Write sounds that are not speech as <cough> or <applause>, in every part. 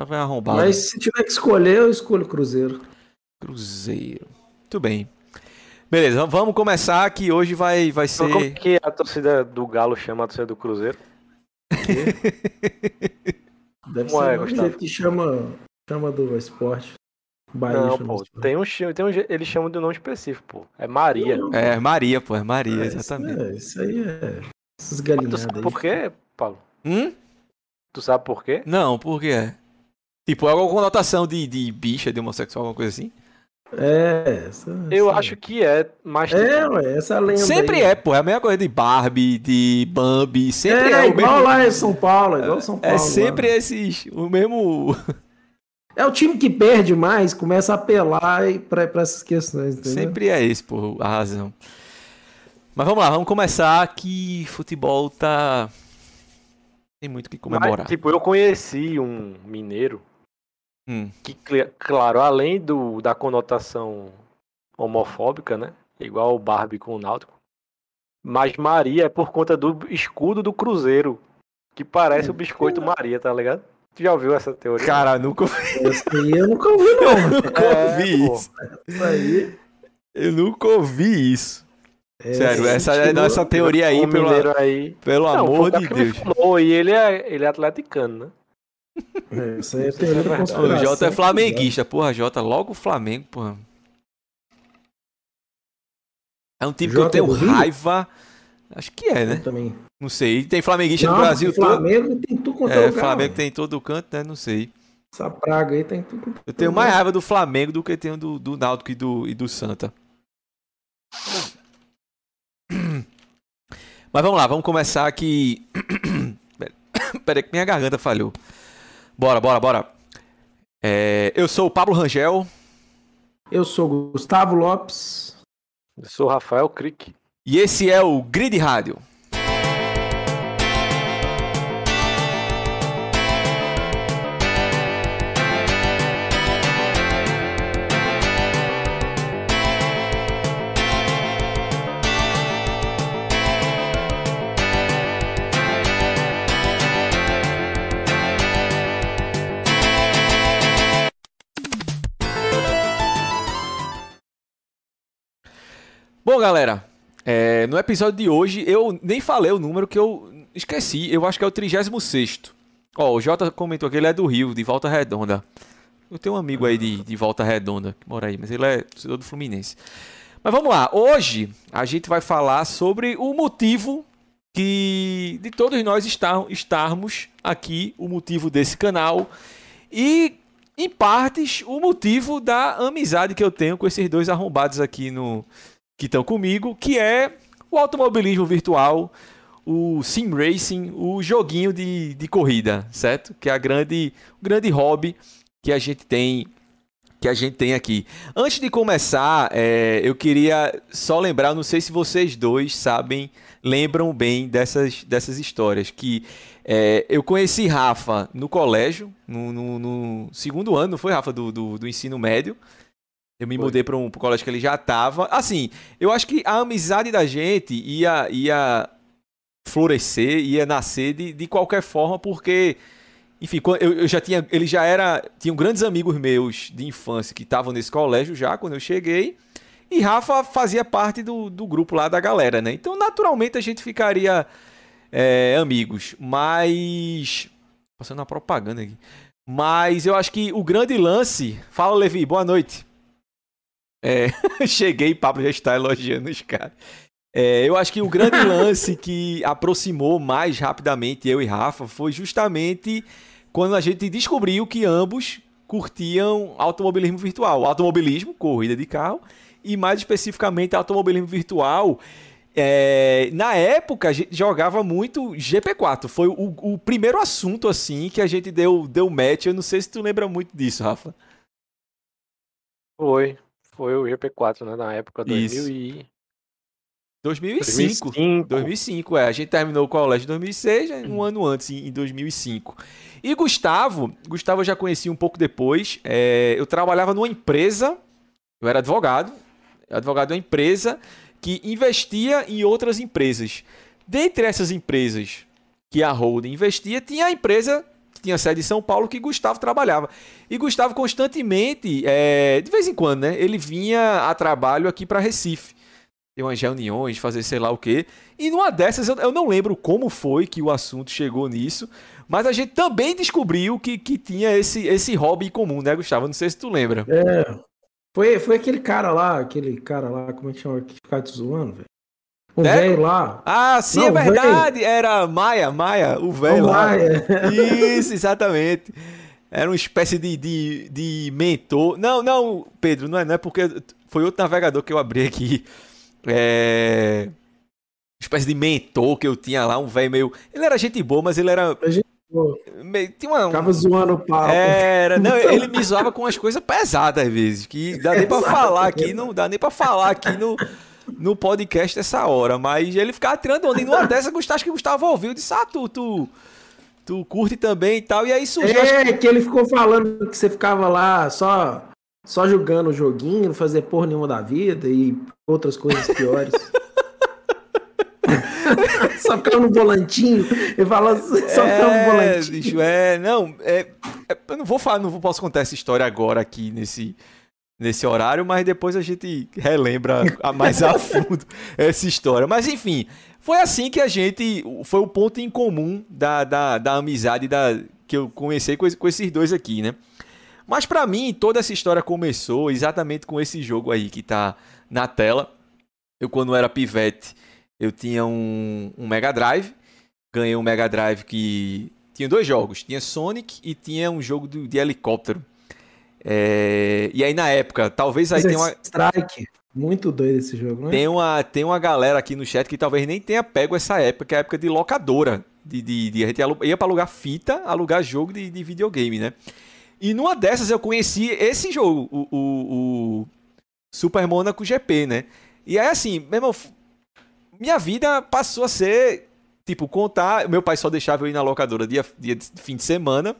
tava arrombado. Mas se tiver que escolher, eu escolho Cruzeiro. Cruzeiro. Muito bem. Beleza, vamos começar que hoje vai, vai Então, como ser. que a torcida do Galo chama a torcida do Cruzeiro? <laughs> Deve Como ser é, Gustavo? jeito que chama, chama do esporte. Bahia Não, chama pô, tem um, tem um, eles chamam de um nome específico, pô. É Maria. É, Maria, pô, é Maria, É, exatamente. Isso, é, isso aí é. Essas Tu galinhadas sabe aí. por quê, Paulo? Hum? Tu sabe por quê? Não, por quê? Tipo, é alguma conotação de, de bicha, de homossexual, alguma coisa assim? É, essa, Eu essa- acho que é, mas É, tipo, ué, essa lenda Sempre aí. é, pô. É a mesma coisa de Barbie, de Bambi. Sempre é, É, igual mesmo. lá em São Paulo, igual São Paulo. É sempre lá. esses. O mesmo. É o time que perde mais, começa a apelar pra, pra essas questões, entendeu? Sempre é esse, pô, a razão. Mas vamos lá, vamos começar que futebol tá. Tem muito o que comemorar. mas, tipo, eu conheci um mineiro Hum, que, cl- claro, além do, da conotação homofóbica, né? Igual o Barbie com o Náutico. Mas Maria é por conta do escudo do Cruzeiro, que parece o biscoito Maria, tá ligado? Tu já ouviu essa teoria? Cara, nunca, aí eu nunca ouvi, não. nunca É, ouvi pô. isso. Isso aí. Eu nunca ouvi isso. é, Sério, essa, tirou- essa teoria aí, pelo, aí. pelo Não, amor de cara que me Deus. falou, e ele é, ele é atleticano, né? É, Isso aí é teoria da O conspiração. Jota é flamenguista, porra, Jota, logo o Flamengo, porra. É um time que eu Jota tenho raiva. Acho que é, Eu né? também. Não sei. Tem flamenguista Não, no Brasil porque todo. Flamengo tem tudo quanto é, É, lugar. Flamengo velho. tem em todo canto, né? Não sei. Essa praga aí tem tudo quanto é Eu tenho mais raiva do Flamengo do que tenho do, do Náutico e do, e do Santa. Mas vamos lá, vamos começar aqui. <coughs> <coughs> Peraí que minha garganta falhou. Bora, bora, bora. É, eu sou o Pablo Rangel Eu sou o Gustavo Lopes. Eu sou o Rafael Crick. e esse é o Grid Rádio. Bom, galera, é, no episódio de hoje eu nem falei o número que eu esqueci. Eu acho que é o 36. Ó, o Jota comentou que ele é do Rio, de Volta Redonda. Eu tenho um amigo aí de, de Volta Redonda que mora aí, mas ele é do Fluminense. Mas vamos lá, hoje a gente vai falar sobre o motivo que de todos nós estar, estarmos aqui, o motivo desse canal e em partes o motivo da amizade que eu tenho com esses dois arrombados aqui no que estão comigo, que é o automobilismo virtual, o sim racing, o joguinho de, de corrida, certo? Que é a grande, o grande hobby que a gente tem que a gente tem aqui. Antes de começar, é, eu queria só lembrar, não sei se vocês dois sabem, lembram bem dessas, dessas histórias, que é, eu conheci Rafa no colégio, no, no- no segundo ano, não foi, Rafa, do, do, do ensino médio. Eu me Foi. mudei para um pro colégio que ele já estava. Assim, eu acho que a amizade da gente ia, ia florescer, ia nascer de, de qualquer forma, porque, enfim, eu já tinha, ele já era, tinham grandes amigos meus de infância que estavam nesse colégio já quando eu cheguei, e Rafa fazia parte do, do grupo lá da galera, né? Então, naturalmente, a gente ficaria é, amigos, mas passando uma propaganda aqui. Mas eu acho que o grande lance. Fala, Levi, boa noite. É, <laughs> cheguei, Pablo já está elogiando os caras. É, eu acho que o grande <laughs> lance que aproximou mais rapidamente eu e Rafa foi justamente quando a gente descobriu que ambos curtiam automobilismo virtual. Automobilismo, corrida de carro, e mais especificamente automobilismo virtual. É, na época a gente jogava muito GP4. Foi o, o primeiro assunto assim que a gente deu, deu match. Eu não sei se tu lembra muito disso, Rafa. Foi. Foi o GP4, né? Na época Isso. 2000 e... 2005. 2005. 2005, é. A gente terminou o colégio em 2006, né, um ano antes, em em 2005. E Gustavo, Gustavo eu já conheci um pouco depois. é, eu trabalhava numa empresa, eu era advogado, advogado de uma empresa que investia em outras empresas. Dentre essas empresas que a Holding investia, tinha a empresa que tinha sede em São Paulo, que Gustavo trabalhava. E Gustavo constantemente, é, de vez em quando, né? Ele vinha a trabalho aqui para Recife. Tem umas reuniões, fazer sei lá o quê. E numa dessas, eu, não lembro como foi que o assunto chegou nisso, mas a gente também descobriu que, que tinha esse, esse hobby comum, né, Gustavo? Não sei se tu lembra. É. Foi, foi aquele cara lá, aquele cara lá, como é que chama? Que ficava te zoando, velho. O Deco? velho lá. Ah, sim, Não, é verdade. Era Maia, Maia, o velho lá. Maia. Isso, exatamente. Era uma espécie de, de, de mentor. Não, não, Pedro, não é, não é porque foi outro navegador que eu abri aqui. É. Uma espécie de mentor que eu tinha lá, um velho meio. Ele era gente boa, mas ele era. Pô, meio- Tinha uma. Ficava zoando o papo. Era, não, ele me zoava com umas coisas pesadas às vezes, que dá nem pra falar aqui, não dá nem pra falar aqui no, no podcast essa hora, mas ele ficava tirando onda, e numa Gustavo, acho que Gustavo ouviu, disse, ah, tu, tu, tu curte também e tal, e aí surgiu, acho que- É, que ele ficou falando que você ficava lá só, só jogando o joguinho, não fazia porra nenhuma da vida e outras coisas piores. <laughs> só ficava no volantinho e fala só ficava no é, volantinho. bicho, é, não, é, é, eu não vou falar, não vou, posso contar essa história agora aqui nesse, nesse horário, mas depois a gente relembra a- mais a <laughs> fundo essa história. Mas enfim, foi assim que a gente, foi o ponto em comum da, da, da amizade da, que eu comecei com, com esses dois aqui, né? Mas pra mim, toda essa história começou exatamente com esse jogo aí que tá na tela. Eu, quando era pivete, eu tinha um, um Mega Drive. Ganhei um Mega Drive que tinha dois jogos. Tinha Sonic e tinha um jogo do- de helicóptero. É, E aí, na época, talvez aí é tenha uma, Strike. Muito doido esse jogo, né? tem, uma, tem uma galera aqui no chat que talvez nem tenha pego essa época, que é a época de locadora. De, de, de- a gente ia pra alugar fita, alugar jogo de, de videogame, né? E numa dessas eu conheci esse jogo, o, o, o Super Monaco GP, né? E aí assim, meu irmão, minha vida passou a ser, tipo, contar. Meu pai só deixava eu ir na locadora dia, dia de fim de semana.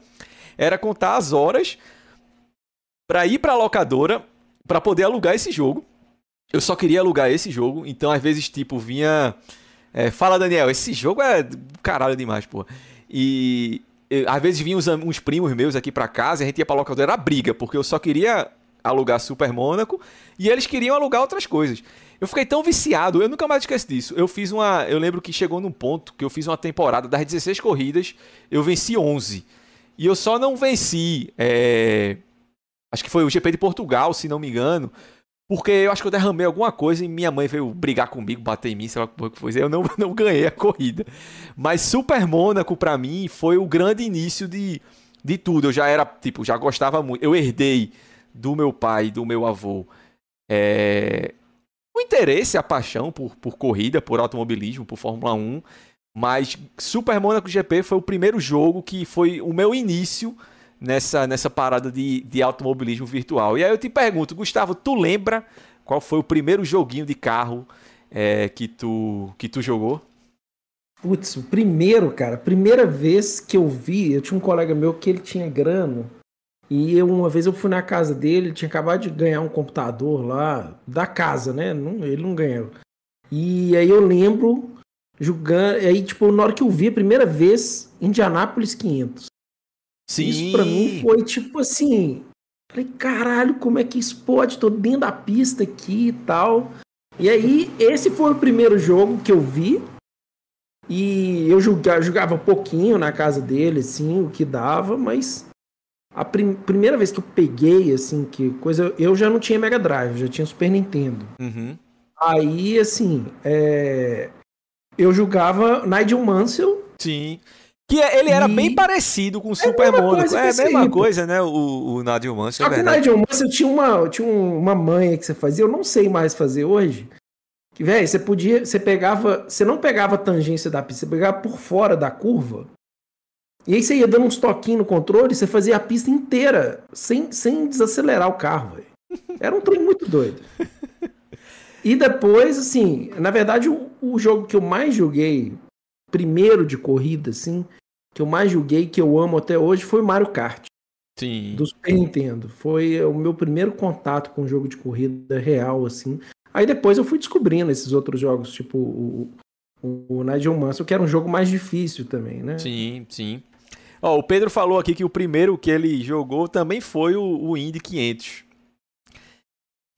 Era contar as horas pra ir pra locadora pra poder alugar esse jogo. Eu só queria alugar esse jogo, então às vezes, tipo, vinha. é, Fala, Daniel, esse jogo é caralho demais, pô. E às vezes vinham uns, uns primos meus aqui pra casa a gente ia pra locadora, era briga, porque eu só queria alugar Super Mônaco e eles queriam alugar outras coisas. Eu fiquei tão viciado, eu nunca mais esqueço disso. Eu fiz uma. Eu lembro que chegou num ponto que eu fiz uma temporada das 16 corridas, eu venci 11. E eu só não venci. é, Acho que foi o GP de Portugal, se não me engano. Porque eu acho que eu derramei alguma coisa e minha mãe veio brigar comigo, bater em mim, sei lá o que foi. Eu não, <laughs> não ganhei a corrida. Mas Super Mônaco, pra mim, foi o grande início de, de tudo. Eu já era, tipo, já gostava muito. Eu herdei do meu pai do meu avô é, o interesse, a paixão por, por corrida, por automobilismo, por Fórmula 1. Mas Super Mônaco GP foi o primeiro jogo que foi o meu início nessa, nessa parada de, de automobilismo virtual. E aí eu te pergunto, Gustavo, tu lembra qual foi o primeiro joguinho de carro é, que, tu, que tu jogou? Putz, o primeiro, cara, primeira vez que eu vi, eu tinha um colega meu que ele tinha grana. E eu, uma vez eu fui na casa dele, ele tinha acabado de ganhar um computador lá, da casa, né? Não, ele não ganhou. E aí eu lembro jogando. Aí, tipo, na hora que eu vi a primeira vez, Indianápolis 500. Isso pra mim foi tipo assim. Falei, caralho, como é que isso pode? Tô dentro da pista aqui e tal. E aí, esse foi o primeiro jogo que eu vi. E eu jogava, jogava pouquinho na casa dele, assim, o que dava, mas a prim- primeira vez que eu peguei, assim, que coisa. Eu já não tinha Mega Drive, já tinha Super Nintendo. Uhum. Aí, assim, é, eu jogava Nigel Mansell. Sim. Que é- ele era E- bem parecido com o Super mesma Mônaco. É a mesma aí, coisa, né? O, o Nadio Mansell, Só é que o. Nigel Mansell tinha uma, tinha um- uma manha que você fazia, eu não sei mais fazer hoje. Que, velho, você podia. Você pegava. Você não pegava a tangência da pista, você pegava por fora da curva. E aí você ia dando uns toquinhos no controle, você fazia a pista inteira, sem, sem desacelerar o carro, velho. Era um trem muito doido. E depois, assim, na verdade, o, o jogo que eu mais joguei, primeiro de corrida, assim, que eu mais joguei, que eu amo até hoje, foi Mario Kart Sim. do Super Nintendo. Foi o meu primeiro contato com um jogo de corrida real, assim. Aí depois eu fui descobrindo esses outros jogos, tipo o, o, o Nigel Mansell, que era um jogo mais difícil também, né? Sim, sim. Ó, o Pedro falou aqui que o primeiro que ele jogou também foi o, o Indy 500.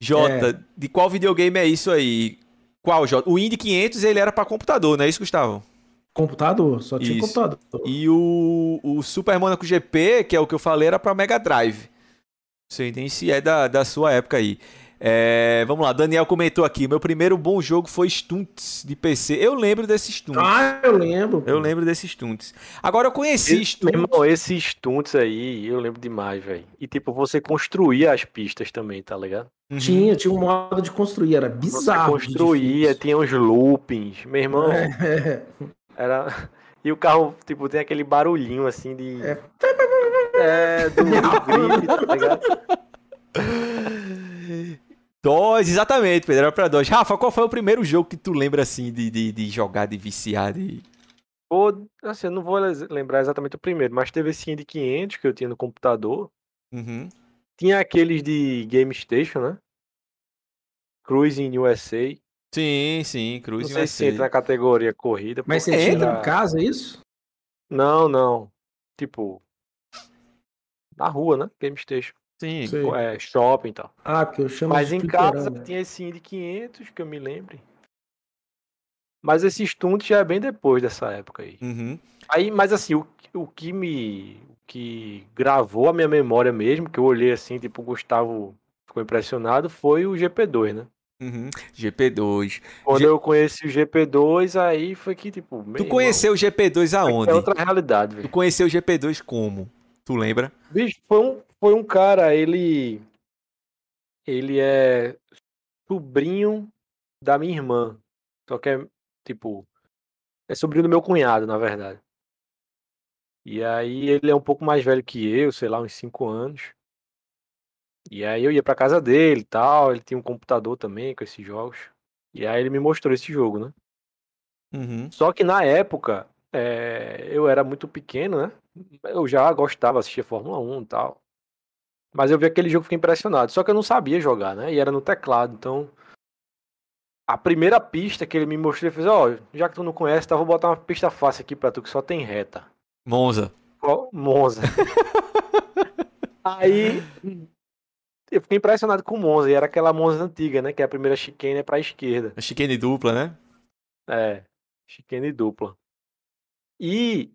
Jota, é. de qual videogame é isso aí? Qual, Jota? O Indy 500 ele era para computador, não é isso, Gustavo? Computador, só tinha isso. computador. E o, o Super Monaco GP, que é o que eu falei, era para Mega Drive. Não sei nem se é da, da sua época aí. É, vamos lá, Daniel comentou aqui. Meu primeiro bom jogo foi Stunts de PC. Eu lembro desses Stunts. Ah, eu lembro. Eu lembro desses Stunts. Agora eu conheci esse, Stunts. Irmão, esses Stunts aí, eu lembro demais, velho. E tipo, você construía as pistas também, tá ligado? Uhum. Tinha, tinha um modo de construir, era bizarro. Você construía, tinha uns loopings. Meu irmão. É. Era. <laughs> E o carro, tipo, tem aquele barulhinho assim de. É, <laughs> é do, do grip, tá ligado? DOS, exatamente, Pedro, era pra DOS. Rafa, qual foi o primeiro jogo que tu lembra, assim, de, de, de jogar, de viciar? De... Pô, assim, eu não vou lembrar exatamente o primeiro, mas teve esse de 500 que eu tinha no computador. Uhum. Tinha aqueles de Game Station, né? Cruising USA. Sim, sim, USA. Não sei se entra na categoria corrida. Mas você tinha em casa, é isso? Não, não. Tipo, na rua, né? Game Station. Sim, é, shopping e tal. Ah, porque eu chamo Mas em casa tinha esse de 500, que eu me lembre. Mas esse stunt já é bem depois dessa época aí. Uhum. Aí, mas assim, o, o que me o que gravou a minha memória mesmo, que eu olhei assim, tipo, o Gustavo ficou impressionado, foi o GP2, né? Uhum. GP2. Quando G... eu conheci o GP2, aí foi que, tipo. Tu conheceu irmão, o GP2 aonde? É outra realidade, velho. Tu conheceu o GP2 como? Tu lembra? Bicho, foi um, foi um cara, ele. Ele é sobrinho da minha irmã. Só que é, tipo. É sobrinho do meu cunhado, na verdade. E aí ele é um pouco mais velho que eu, sei lá, uns 5 anos. E aí eu ia pra casa dele e tal. Ele tinha um computador também com esses jogos. E aí ele me mostrou esse jogo, né? Uhum. Só que na época, é, eu era muito pequeno, né? Eu já gostava, assistir Fórmula 1 e tal. Mas eu vi aquele jogo e fiquei impressionado. Só que eu não sabia jogar, né? E era no teclado. Então, a primeira pista que ele me mostrou, ele fez: Ó, oh, já que tu não conhece, tá, vou botar uma pista fácil aqui pra tu que só tem reta. Monza. Oh, Monza. <laughs> Aí. Eu fiquei impressionado com o Monza. E era aquela Monza antiga, né? Que é a primeira chicane é pra esquerda. A chicane dupla, né? É. Chicane dupla. E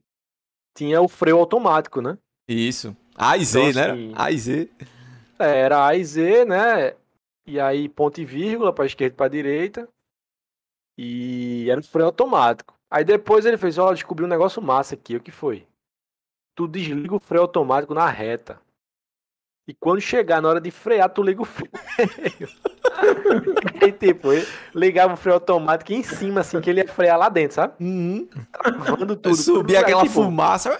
tinha o freio automático, né? Isso. A e Z, então, né? Assim, a e Z. É, era A e Z, né? E aí ponto e vírgula para esquerda e para direita. E era o freio automático. Aí depois ele fez, ó, oh, descobri um negócio massa aqui, o que foi? Tu desliga o freio automático na reta. E quando chegar na hora de frear, tu liga o freio. Aí, <laughs> tipo, ligava o freio automático em cima, assim, que ele ia frear lá dentro, sabe? Uhum. Travando tudo. Subia aquela tipo, fumaça.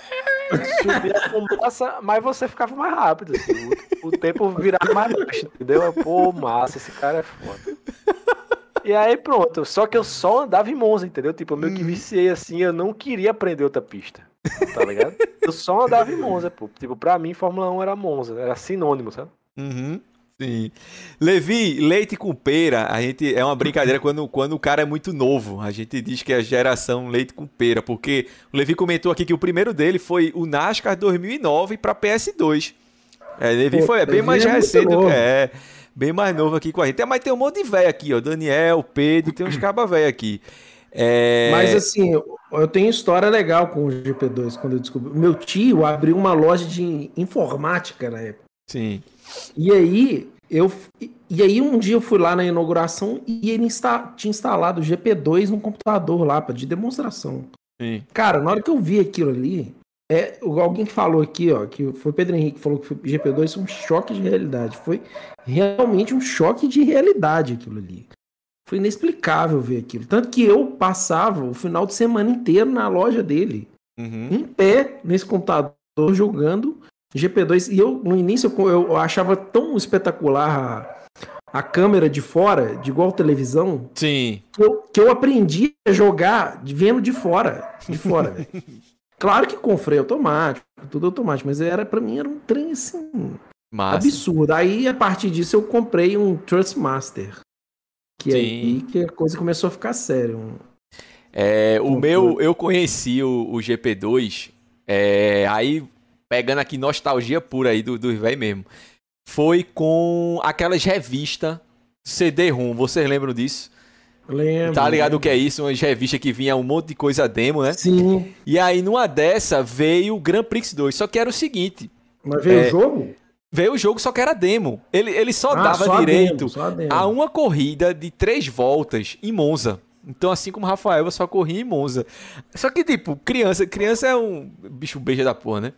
Subia a fumaça, mas você ficava mais rápido. Assim, o, o, tempo virava mais baixo, entendeu? Pô, massa, esse cara é foda. E aí pronto, só que eu só andava em Monza, entendeu? Tipo, eu meio que uhum. viciei assim, eu não queria aprender outra pista. Tá ligado? Eu só andava em Monza, pô. Tipo, pra mim, Fórmula 1 era Monza, era sinônimo, sabe? Uhum. Sim. Levi, leite com pera, a gente é uma brincadeira quando, quando o cara é muito novo. A gente diz que é a geração leite com pera, porque o Levi comentou aqui que o primeiro dele foi o NASCAR 2009 para PS2. É, Levi Pô, foi é bem mais é recente, é, bem mais novo aqui com a gente. É, mas tem um monte de velho aqui, ó, Daniel, Pedro, tem uns cabas velho aqui. É... Mas assim, eu tenho história legal com o GP2 quando eu descobri. Meu tio abriu uma loja de informática na época. Sim. E aí, eu. E aí um dia eu fui lá na inauguração e ele insta, tinha instalado o GP2 no computador lá, de demonstração. Sim. Cara, na hora que eu vi aquilo ali, é, alguém falou aqui, ó, que foi o Pedro Henrique que falou que o GP2 foi um choque de realidade. Foi realmente um choque de realidade aquilo ali. Foi inexplicável ver aquilo. Tanto que eu passava o final de semana inteiro na loja dele, uhum. em pé, nesse computador, jogando GP2. E eu, no início, eu, eu achava tão espetacular a, a, câmera de fora, de igual televisão. Sim. Que eu, que eu aprendi a jogar vendo de fora. De fora, <laughs> Claro que com freio automático, tudo automático, mas era para mim era um trem assim. Massa. Absurdo. Aí, a partir disso, eu comprei um Trustmaster. Que Sim. aí que a coisa começou a ficar séria. É, o meu, eu conheci o, o GP2 é, aí pegando aqui nostalgia pura aí do, do velho mesmo, foi com aquelas revistas CD-ROM, vocês lembram disso? Lembro. Tá ligado lembro. o que é isso? Uma revista que vinha um monte de coisa demo, né? Sim. E aí, numa dessa, veio o Grand Prix 2. Só que era o seguinte: Mas veio É, o jogo? Veio o jogo, só que era demo. Ele, ele só Ah, dava só a direito a demo. a uma corrida de três voltas em Monza. Então, assim como o Rafael, eu só corria em Monza. Só que, tipo, criança, criança é um bicho beija da porra, né?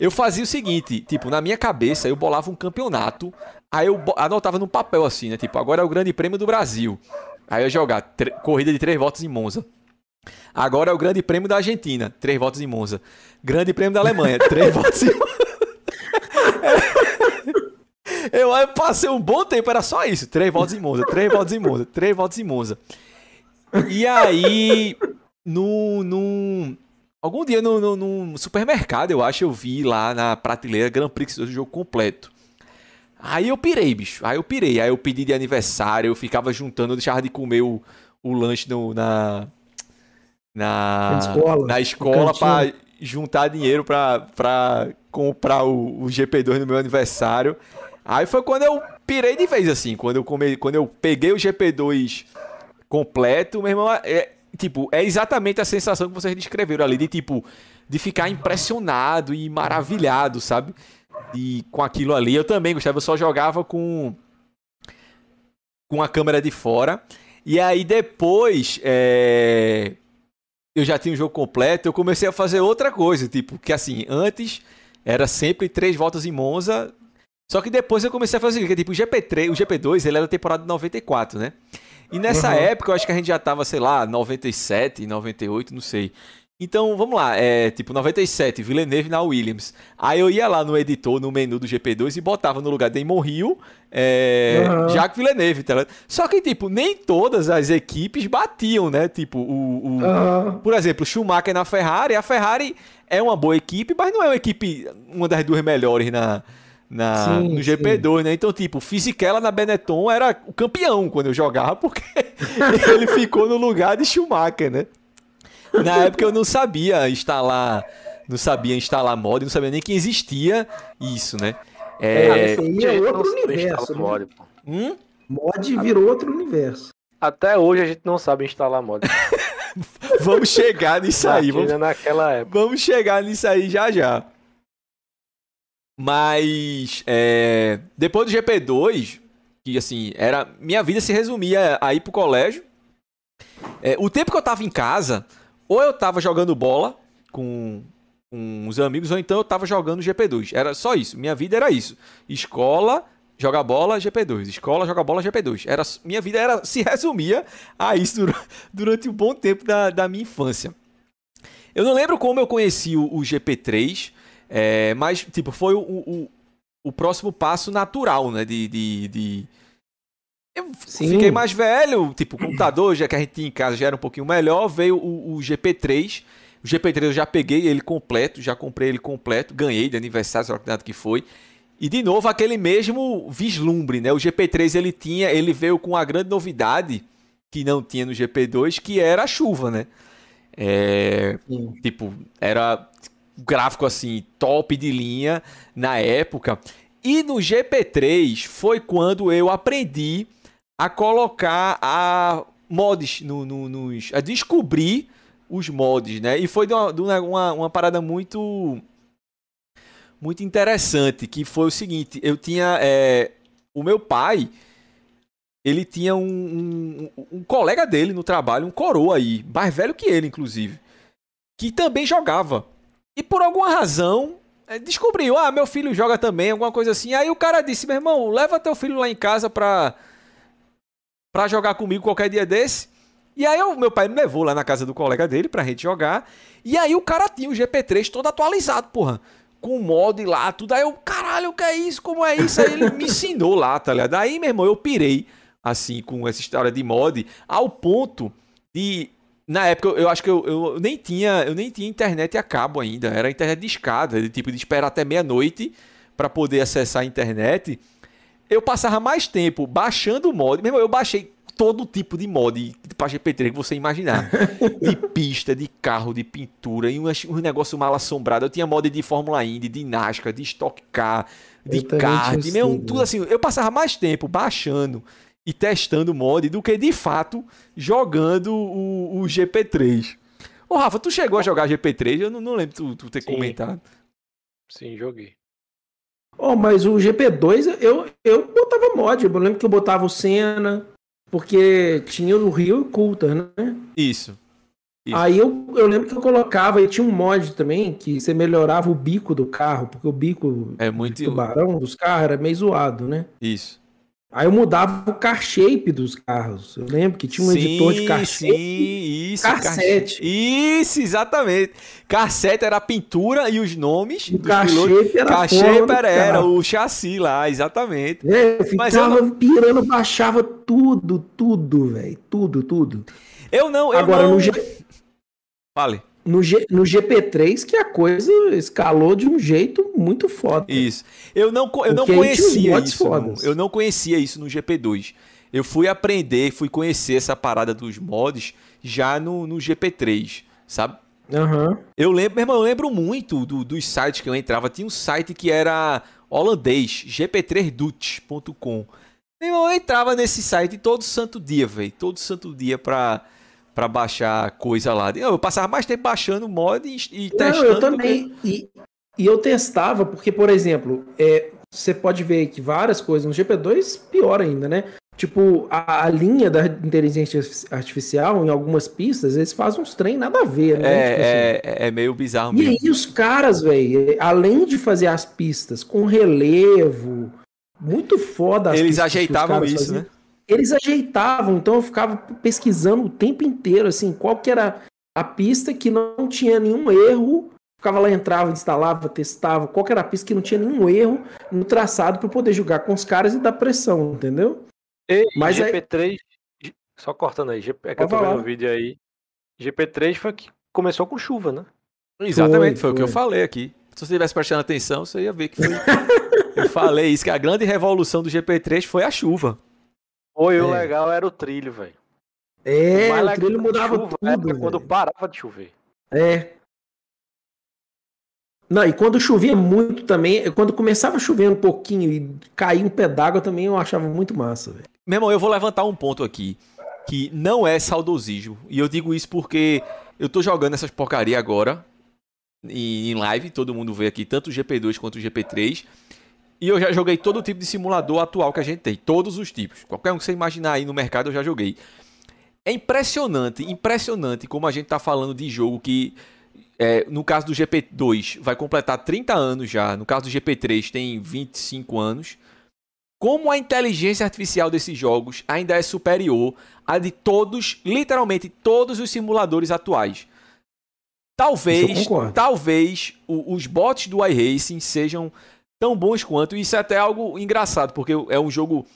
Eu fazia o seguinte, tipo, na minha cabeça eu bolava um campeonato, aí eu anotava num papel assim, né? Tipo, agora é o Grande Prêmio do Brasil. Aí eu ia jogar corrida de três voltas em Monza. Agora é o Grande Prêmio da Argentina, três voltas em Monza. Grande Prêmio da Alemanha, três <laughs> voltas em Monza. Eu aí passei um bom tempo, era só isso. Três voltas em Monza, três voltas em Monza, três voltas em Monza. E aí, no, no, algum dia no, no, num supermercado, eu acho, eu vi lá na prateleira Grand Prix do jogo completo. Aí eu pirei, bicho. Aí eu pirei. Aí eu pedi de aniversário, eu ficava juntando, eu deixava de comer o, o lanche no, na, na, Na escola, na no escola pra juntar dinheiro pra, pra comprar o, o GP2 no meu aniversário. Aí foi quando eu pirei de vez, assim. Quando eu, come, quando eu peguei o GP2 completo, meu irmão, é, tipo, é exatamente a sensação que vocês descreveram ali, de tipo, de ficar impressionado e maravilhado, sabe? E com aquilo ali. Eu também gostava, eu só jogava com com a câmera de fora. E aí depois, é, eu já tinha o jogo completo, eu comecei a fazer outra coisa, tipo, que assim, antes era sempre três voltas em Monza, só que depois eu comecei a fazer, que tipo, o GP3, o GP2, ele era da temporada de 94, né? E nessa Uhum. época, eu acho que a gente já tava, sei lá, 97, 98, não sei. Então, vamos lá, é tipo 97, Villeneuve na Williams. Aí eu ia lá no editor, no menu do GP2 e botava no lugar Damon Hill, é, Uhum. Jacques Villeneuve, tá? Só que, tipo, nem todas as equipes batiam, né? Tipo, o, o- Aham. por exemplo, Schumacher na Ferrari, a Ferrari é uma boa equipe, mas não é uma equipe, uma das duas melhores na, na, Sim, no GP2, né? Então, tipo, Fisichella na Benetton era o campeão quando eu jogava, porque <laughs> ele ficou no lugar de Schumacher, né? Na época eu não sabia instalar, não sabia instalar mod, não sabia nem que existia isso, né? É, Cara, isso aí Gente, é não outro universo. né? mod, hum? Mod virou outro universo. Até hoje a gente não sabe instalar mod. <laughs> Vamos chegar nisso aí, vamos naquela época. Vamos chegar nisso aí já já. Mas é, depois do GP2, que assim, era minha vida se resumia a ir pro colégio. É, o tempo que eu tava em casa, ou eu tava jogando bola com, com os amigos, ou então eu tava jogando GP2. Era só isso. Minha vida era isso. Escola, joga bola, GP2. Escola, joga bola, GP2. Era, minha vida era, se resumia a isso dura- durante um bom tempo da, da minha infância. Eu não lembro como eu conheci o, o GP3, é, mas, tipo, foi o, o, o próximo passo natural, né? De. de, de- Eu Sim. fiquei mais velho, tipo, o computador, já que a gente tinha em casa já era um pouquinho melhor, veio o, o GP3. O GP3 eu já peguei ele completo, já comprei ele completo, ganhei de aniversário, sei lá que nada que foi. E de novo aquele mesmo vislumbre, né? O GP3 ele tinha, ele veio com a grande novidade que não tinha no GP2, que era a chuva, né? É. Tipo, era gráfico assim, top de linha na época. E no GP3 foi quando eu aprendi a colocar a mods no, no- nos. a descobrir os mods, né? E foi de uma, de uma, uma- parada muito. muito interessante, que foi o seguinte: eu tinha. é, o meu pai. Ele tinha um, um, um colega dele no trabalho, um coroa aí, mais velho que ele, inclusive que também jogava. E por alguma razão, eh, descobriu, ah, meu filho joga também, alguma coisa assim. Aí o cara disse, meu irmão, leva teu filho lá em casa pra, pra jogar comigo qualquer dia desse. E aí o meu pai me levou lá na casa do colega dele pra gente jogar. E aí o cara tinha o GP3 todo atualizado, porra. Com mod lá, tudo. Aí eu, caralho, o que é isso? Como é isso? Aí ele me ensinou lá, tá ligado? Aí, meu irmão, eu pirei, assim, com essa história de mod, ao ponto de na época, eu, eu acho que eu, eu nem tinha, eu nem tinha internet a cabo ainda. Era internet de escada, de tipo de esperar até meia-noite para poder acessar a internet. Eu passava mais tempo baixando o mod. Meu irmão, eu baixei todo tipo de mod pra GP3 que você imaginar. <laughs> de pista, de carro, de pintura, e um, um negócio mal assombrado. Eu tinha mod de Fórmula Indy, de NASCAR, de Stock Car, de Eu kart, meu, tudo assim. Eu passava mais tempo baixando e testando mod do que de fato jogando o, o GP3. Ô Rafa, tu chegou a jogar GP3? Eu não, não lembro tu, tu ter Sim. comentado. Sim, joguei. Oh, mas o GP2 eu, eu botava mod. Eu lembro que eu botava o Senna, porque tinha o Rio e o Coulter, né? Isso. Isso. Aí eu, eu lembro que eu colocava, e tinha um mod também, que você melhorava o bico do carro, porque o bico É muito. de tubarão dos carros era meio zoado, né? Isso. Aí eu mudava o car shape dos carros. Eu lembro que tinha um editor de car sim, shape. isso. Cassete. Isso, exatamente. Cassete era a pintura e os nomes O car shape era Car shape era, era o chassi lá, exatamente. É, eu Mas ficava eu pirando, baixava tudo, tudo, velho. Tudo, tudo. Eu não, eu Agora, não... no, Fale. No, G- no GP3, que a coisa escalou de um jeito muito foda. Isso. Eu não, eu não conhecia isso. Eu não conhecia isso no GP2. Eu fui aprender, fui conhecer essa parada dos mods já no, no GP3, sabe? Aham. Eu lembro, meu irmão, eu lembro muito do- dos sites que eu entrava. Tinha um site que era holandês, gp3dutch.com. Meu irmão, eu entrava nesse site todo santo dia, velho. Todo santo dia pra, pra baixar coisa lá. Eu passava mais tempo baixando mod e, e Não, testando. eu do também. E, e eu testava, porque, por exemplo, é, você pode ver que várias coisas no GP2, pior ainda, né? Tipo, a, a linha da inteligência artificial, em algumas pistas, eles fazem uns trem nada a ver, né? Tipo assim. É, é, é meio bizarro E mesmo. aí os caras, velho, além de fazer as pistas com relevo, muito foda as Eles ajeitavam isso, faziam. né? Eles ajeitavam, então eu ficava pesquisando o tempo inteiro, assim, qual que era a pista que não tinha nenhum erro. Ficava lá, entrava, instalava, testava, qual que era a pista que não tinha nenhum erro no traçado para poder jogar com os caras e dar pressão, entendeu? E Mas aí- GP3, só cortando aí, é que eu tô vendo o vídeo aí. GP3 foi que começou com chuva, né? Exatamente, foi, Foi, o que eu foi. falei aqui. Se você estivesse prestando atenção, você ia ver que foi. eu falei isso, que a grande revolução do GP3 foi a chuva. Foi, o É. legal era o trilho, velho. É, o legal trilho mudava chuva era tudo. quando parava de chover. É. Não, e quando chovia muito também, quando começava a chover um pouquinho e caía um pé d'água também, eu achava muito massa, velho. Meu irmão, eu vou levantar um ponto aqui que não é saudosismo. E eu digo isso porque eu tô jogando essas porcaria agora em em live, todo mundo vê aqui, tanto o GP2 quanto o GP3. E eu já joguei todo tipo de simulador atual que a gente tem, todos os tipos. Qualquer um que você imaginar aí no mercado eu já joguei. É impressionante, impressionante como a gente tá falando de jogo que é, no caso do GP2 vai completar 30 anos já, no caso do GP3 tem 25 anos. Como a inteligência artificial desses jogos ainda é superior à de todos, literalmente todos os simuladores atuais. Talvez, talvez o- os bots do iRacing sejam tão bons quanto. Isso é até algo engraçado, porque é um jogo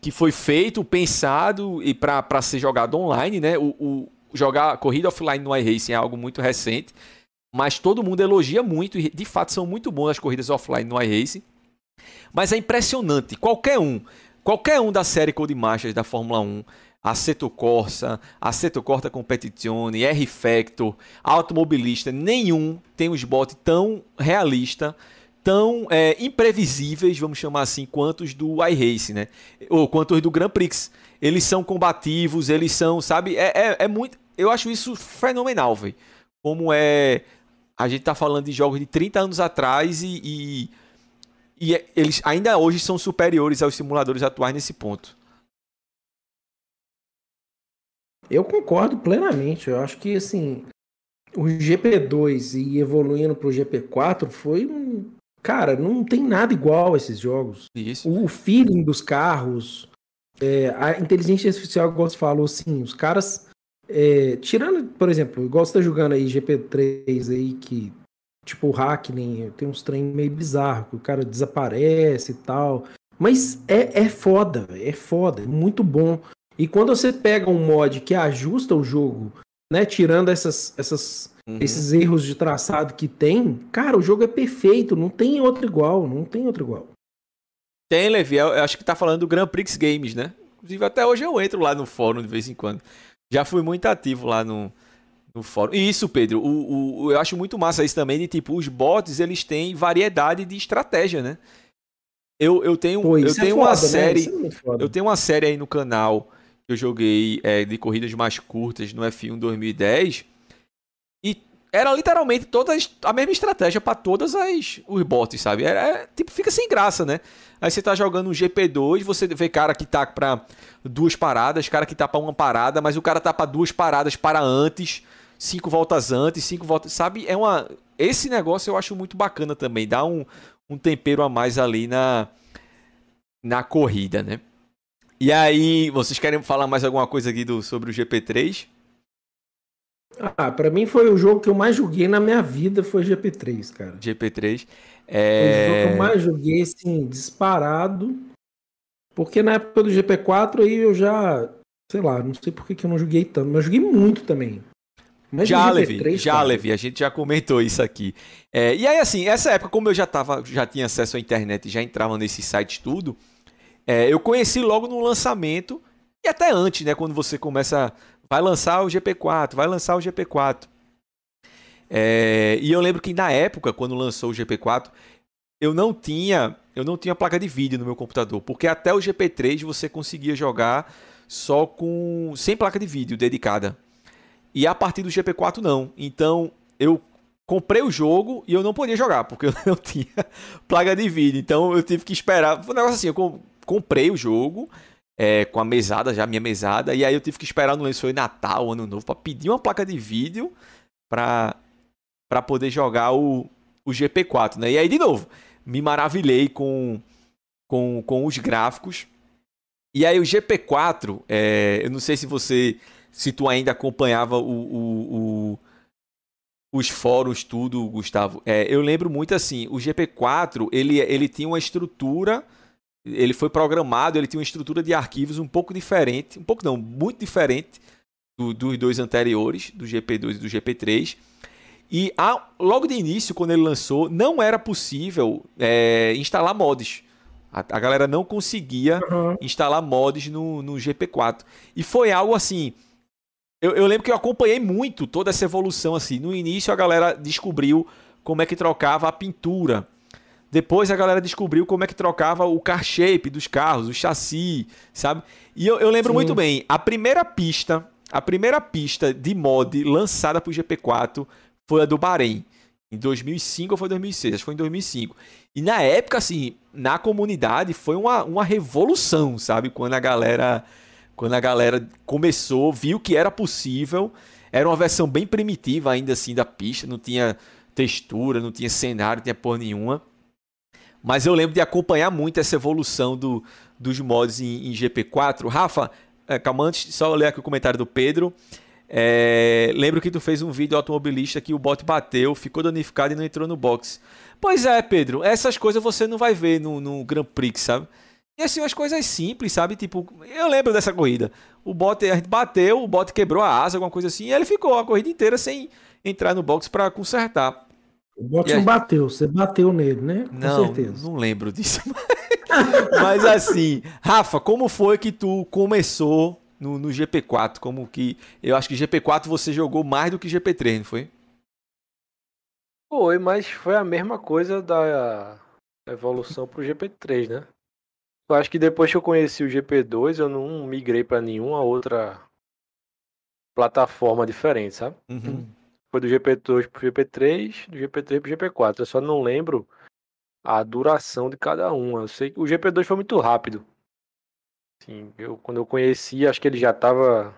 que foi feito, pensado e para ser jogado online, né? O, o- jogar corrida offline no iRacing é algo muito recente, mas todo mundo elogia muito e de fato são muito boas as corridas offline no iRacing. Mas é impressionante, qualquer um, qualquer um da série Codemasters da Fórmula 1, Assetto Corsa, Assetto Corsa Competizione, R-Factor, Automobilista, nenhum tem os bots tão realista, tão é, imprevisíveis, vamos chamar assim, quanto os do iRacing, né? Ou quanto os do Grand Prix. Eles são combativos, eles são, sabe? É, é, é muito. Eu acho isso fenomenal, velho. Como é. A gente tá falando de jogos de 30 anos atrás e, e, e é- eles ainda hoje são superiores aos simuladores atuais nesse ponto. Eu concordo plenamente. Eu acho que assim, o GP2 e evoluindo pro GP4 foi um. Cara, não tem nada igual a esses jogos. Isso. O feeling dos carros, é, a inteligência artificial, igual você falou, assim, os caras. é, tirando, por exemplo, igual você tá jogando aí GP3 aí, que tipo o Hackney, tem uns trem meio bizarro, que o cara desaparece e tal. Mas é, é foda, é foda, é muito bom. E quando você pega um mod que ajusta o jogo, né, tirando essas, essas, Uhum. esses erros de traçado que tem, cara, o jogo é perfeito, não tem outro igual, não tem outro igual. Tem, Levi, eu acho que tá falando do Grand Prix Games, né? Inclusive, até hoje eu entro lá no fórum de vez em quando. Já fui muito ativo lá no, no fórum. E isso, Pedro, o, o, eu acho muito massa isso também, de tipo, os bots, eles têm variedade de estratégia, né? Eu, eu tenho, Pô, eu é tenho é foda, uma né? série. É eu tenho uma série aí no canal que eu joguei é, de corridas mais curtas no F1 2010. Era literalmente todas a mesma estratégia para todas as os bots, sabe? Era, é, tipo, fica sem graça, né? Aí você tá jogando um GP2, você vê cara que tá para duas paradas, cara que tá para uma parada, mas o cara tá para duas paradas para antes, cinco voltas antes, cinco voltas, sabe? É uma esse negócio eu acho muito bacana também, dá um, um tempero a mais ali na na corrida, né? E aí, vocês querem falar mais alguma coisa aqui do, sobre o GP3? Ah, para mim foi o jogo que eu mais joguei na minha vida, foi GP3, cara. GP3. É... Foi o jogo que eu mais joguei, assim, disparado. Porque na época do GP4 aí eu já, sei lá, não sei por que, que eu não joguei tanto, mas joguei muito também. Mas já, Levi, a gente já comentou isso aqui. É, e aí, assim, essa época, como eu já tava, já tinha acesso à internet, já entrava nesse site tudo, é, eu conheci logo no lançamento, e até antes, né? Quando você começa. Vai lançar o GP4, vai lançar o GP4. É, e eu lembro que na época, quando lançou o GP4, eu não tinha. Eu não tinha placa de vídeo no meu computador. Porque até o GP3 você conseguia jogar só com. sem placa de vídeo dedicada. E a partir do GP4 não. Então eu comprei o jogo e eu não podia jogar, porque <laughs> eu não tinha placa de vídeo. Então eu tive que esperar. Foi um negócio assim, eu comprei o jogo é, com a mesada, já minha mesada, e aí eu tive que esperar no foi Natal, Ano Novo, para pedir uma placa de vídeo para para poder jogar o, o GP4, né? E aí, de novo, me maravilhei com, com, com os gráficos. E aí, o GP4, é, eu não sei se você, se tu ainda acompanhava o, o, o os fóruns, tudo, Gustavo. É, eu lembro muito assim, o GP4, ele, ele tinha uma estrutura ele foi programado, ele tinha uma estrutura de arquivos um pouco diferente, um pouco não, muito diferente do, dos dois anteriores, do GP2 e do GP3. E a, logo de início, quando ele lançou, não era possível é, instalar mods. A, a, galera não conseguia uhum. instalar mods no, no GP4. E foi algo assim. Eu, eu lembro que eu acompanhei muito toda essa evolução. assim. No início, a galera descobriu como é que trocava a pintura depois a galera descobriu como é que trocava o car shape dos carros, o chassi, sabe? E eu, eu lembro Sim. muito bem, a primeira pista, a primeira pista de mod lançada pro GP4 foi a do Bahrein. Em 2005 ou foi 2006? Acho que foi em 2005. E na época, assim, na comunidade foi uma, uma revolução, sabe? Quando a galera quando a galera começou, viu que era possível. Era uma versão bem primitiva ainda assim da pista, não tinha textura, não tinha cenário, não tinha porra nenhuma. Mas eu lembro de acompanhar muito essa evolução do, dos mods em, em GP4. Rafa, é, calma, antes, só ler aqui o comentário do Pedro. É, lembro que tu fez um vídeo automobilista que o bot bateu, ficou danificado e não entrou no box. Pois é, Pedro, essas coisas você não vai ver no, no Grand Prix, sabe? E assim, as coisas simples, sabe? Tipo, eu lembro dessa corrida. O bot, a gente bateu, o bot quebrou a asa, alguma coisa assim, e ele ficou a corrida inteira sem entrar no box para consertar. O bote não bateu, você bateu nele, né? Com não, certeza. Não lembro disso. <laughs> Mas assim, Rafa, como foi que tu começou no, no, GP4? Como que. Eu acho que GP4 você jogou mais do que GP3, não foi? Foi, mas foi a mesma coisa da evolução pro GP3, né? Eu acho que depois que eu conheci o GP2, eu não migrei para nenhuma outra plataforma diferente, sabe? Uhum. Foi do GP2 pro GP3, do GP3 pro GP4. Eu só não lembro a duração de cada um. Eu sei que o GP2 foi muito rápido. Sim, eu, quando eu conheci, acho que ele já estava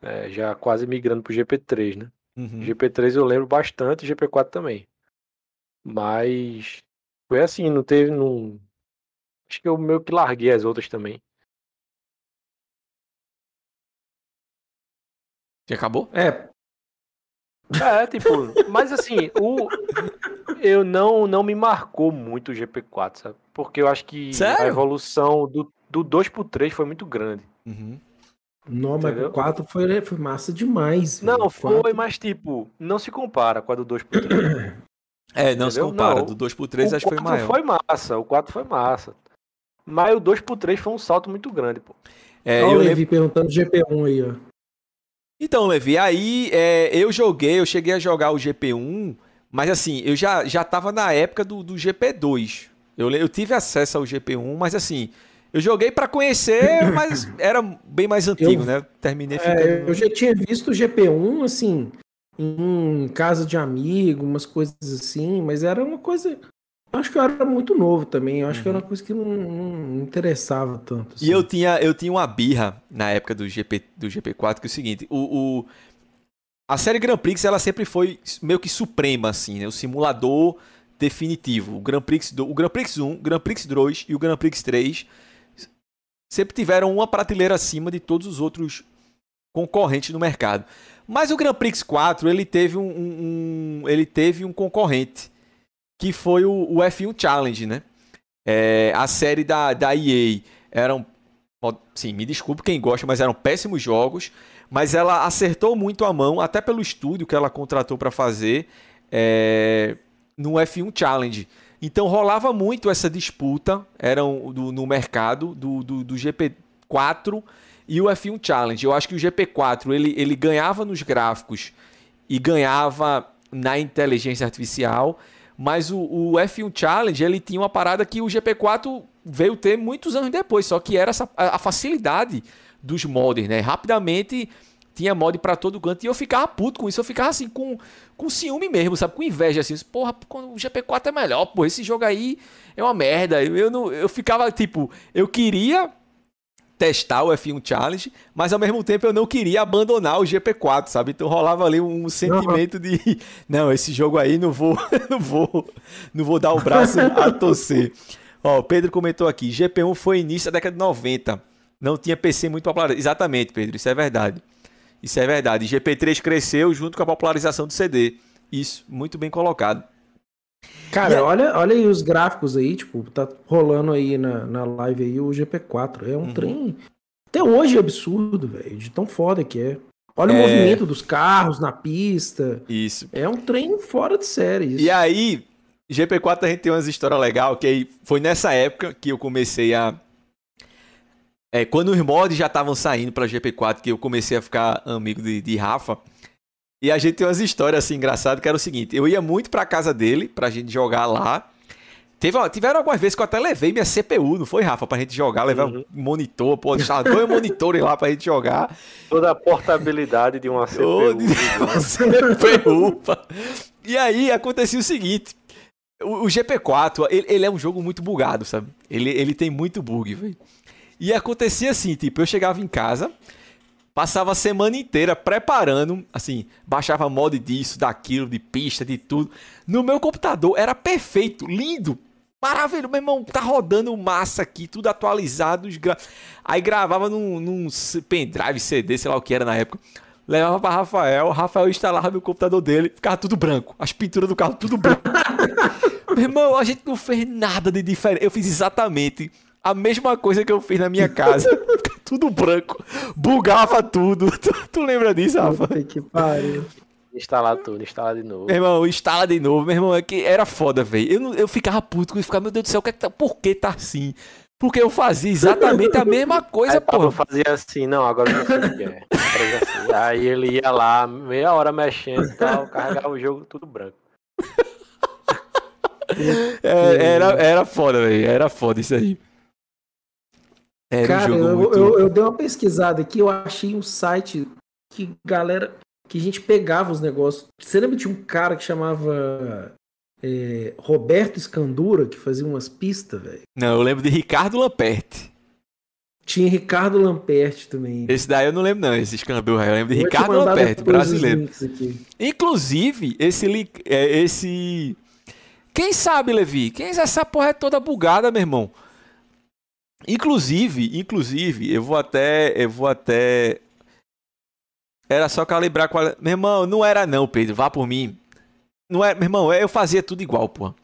é, já quase migrando pro GP3, né? Uhum. GP3 eu lembro bastante, GP4 também. Mas foi assim, não teve. Não... Acho que eu meio que larguei as outras também. E acabou? É, é, tipo, mas assim, o eu não não me marcou muito o GP4, sabe? Porque eu acho que Sério? a evolução do, do 2 pro 3 foi muito grande. Uhum. Não, mas o 4 foi, foi massa demais. Não, foi, mas tipo, não se compara com a do 2 pro 3. <clears throat> É, não Entendeu? se compara. Não, do 2 pro 3 acho que foi maior. O 4 foi massa, o 4 foi massa. Mas o 2 pro 3 foi um salto muito grande, pô. É, Olha o Levi perguntando GP1 aí, ó. Então, Levi, aí é, eu joguei, eu cheguei a jogar o GP1, mas assim, eu já, já tava na época do, do GP2. Eu, eu tive acesso ao GP1, mas assim, eu joguei para conhecer, <coughs> mas era bem mais antigo, eu, né? Terminei é, ficando. É, eu já tinha visto o GP1, assim, em casa de amigo, umas coisas assim, mas era uma coisa. Acho que eu era muito novo também. Acho uhum. que era uma uhum. coisa que não, não interessava tanto. Assim. E eu tinha, eu tinha uma birra na época do, GP, do GP4, que é o seguinte: o, o, a série Grand Prix ela sempre foi meio que suprema, assim, né? O simulador definitivo. O Grand Prix, do, o Grand Prix 1, o Grand Prix 2 e o Grand Prix 3 sempre tiveram uma prateleira acima de todos os outros concorrentes no mercado. Mas o Grand Prix 4 ele teve um, um, um ele teve um concorrente que foi o, o F1 Challenge, né? É, a série da, da EA eram, sim, me desculpe quem gosta, mas eram péssimos jogos. Mas ela acertou muito a mão, até pelo estúdio que ela contratou para fazer é, no F1 Challenge. Então rolava muito essa disputa, eram do, no mercado do, do, do, GP4 e o F1 Challenge. Eu acho que o GP4 ele, ele ganhava nos gráficos e ganhava na inteligência artificial, mas o, o F1 Challenge ele tinha uma parada que o GP4 veio ter muitos anos depois, só que era essa, a, a facilidade dos mods, né? Rapidamente tinha mod para todo canto. E eu ficava puto com isso. Eu ficava assim, com, com ciúme mesmo, sabe? Com inveja, assim. Porra, o GP4 é melhor, pô. Esse jogo aí é uma merda. Eu, não, eu ficava, tipo, eu queria testar o F1 Challenge, mas ao mesmo tempo eu não queria abandonar o GP4, sabe? Então rolava ali um sentimento de <laughs> não, esse jogo aí não vou, <laughs> não vou, não vou dar o braço a torcer. Ó, o Pedro comentou aqui, GP1 foi início da década de 90. Não tinha PC muito popular. Exatamente, Pedro, isso é verdade. Isso é verdade. GP3 cresceu junto com a popularização do CD. Isso, muito bem colocado. Cara, a... olha, olha aí os gráficos aí, tipo, tá rolando aí na, na live aí o GP4. É um uhum. trem. Até hoje é absurdo, velho. De tão foda que é. Olha é... o movimento dos carros na pista. Isso. É um trem fora de série. Isso. E aí, GP4 a gente tem umas histórias legais, que aí foi nessa época que eu comecei a é, quando os mods já estavam saindo pra GP4, que eu comecei a ficar amigo de, de Rafa, e a gente tem umas histórias assim engraçadas, que era o seguinte, eu ia muito pra casa dele, pra gente jogar lá, Teve, ó, tiveram algumas vezes que eu até levei minha CPU, não foi, Rafa? Pra gente jogar, levar uhum. um monitor, pô, deixar dois monitores lá pra gente jogar. Toda a portabilidade de uma CPU. De uma CPU. e aí acontecia o seguinte: o, o GP4, ele, ele, é um jogo muito bugado, sabe? Ele, ele tem muito bug, velho. E acontecia assim, tipo, eu chegava em casa, passava a semana inteira preparando, assim, baixava mod disso, daquilo, de pista, de tudo. No meu computador era perfeito, lindo, maravilhoso. Meu irmão, tá rodando massa aqui, tudo atualizado. Gra... Aí gravava num, num pendrive, CD, sei lá o que era na época. Levava para Rafael, Rafael instalava no computador dele, ficava tudo branco. As pinturas do carro tudo branco. <laughs> Meu irmão, a gente não fez nada de diferente. Eu fiz exatamente a mesma coisa que eu fiz na minha casa. <laughs> tudo branco. Bugava tudo. <laughs> Tu, tu lembra disso, Rafa? que pariu. Instalar tudo, instalar de novo. Meu irmão, instala de novo. Meu irmão, é que era foda, velho. Eu, eu ficava puto, eu ficava, meu Deus do céu, que é que tá, por que tá assim? Porque eu fazia exatamente a mesma <laughs> coisa, pô. Eu fazia assim, não, agora eu não sei o que é. Assim. Aí ele ia lá, meia hora mexendo e tal, carregava o jogo tudo branco. É, era, era foda, velho. Era foda isso aí. Era Cara, um eu, muito... eu, eu, dei uma pesquisada aqui, eu achei um site que galera. que a gente pegava os negócios. Você lembra de um cara que chamava é, Roberto Escandura, que fazia umas pistas, velho? Não, eu lembro de Ricardo Lamperti. Tinha Ricardo Lamperti também. Esse daí eu não lembro, não, esse Escandura. Eu lembro de Ricardo Lamperti, brasileiro. Inclusive, esse, é, esse. Quem sabe, Levi? Quem essa porra é toda bugada, meu irmão? Inclusive, inclusive, eu vou até, eu vou até era só calibrar qual, meu irmão, não era não, Pedro, vá por mim. Não é, meu irmão, eu fazia tudo igual, pô.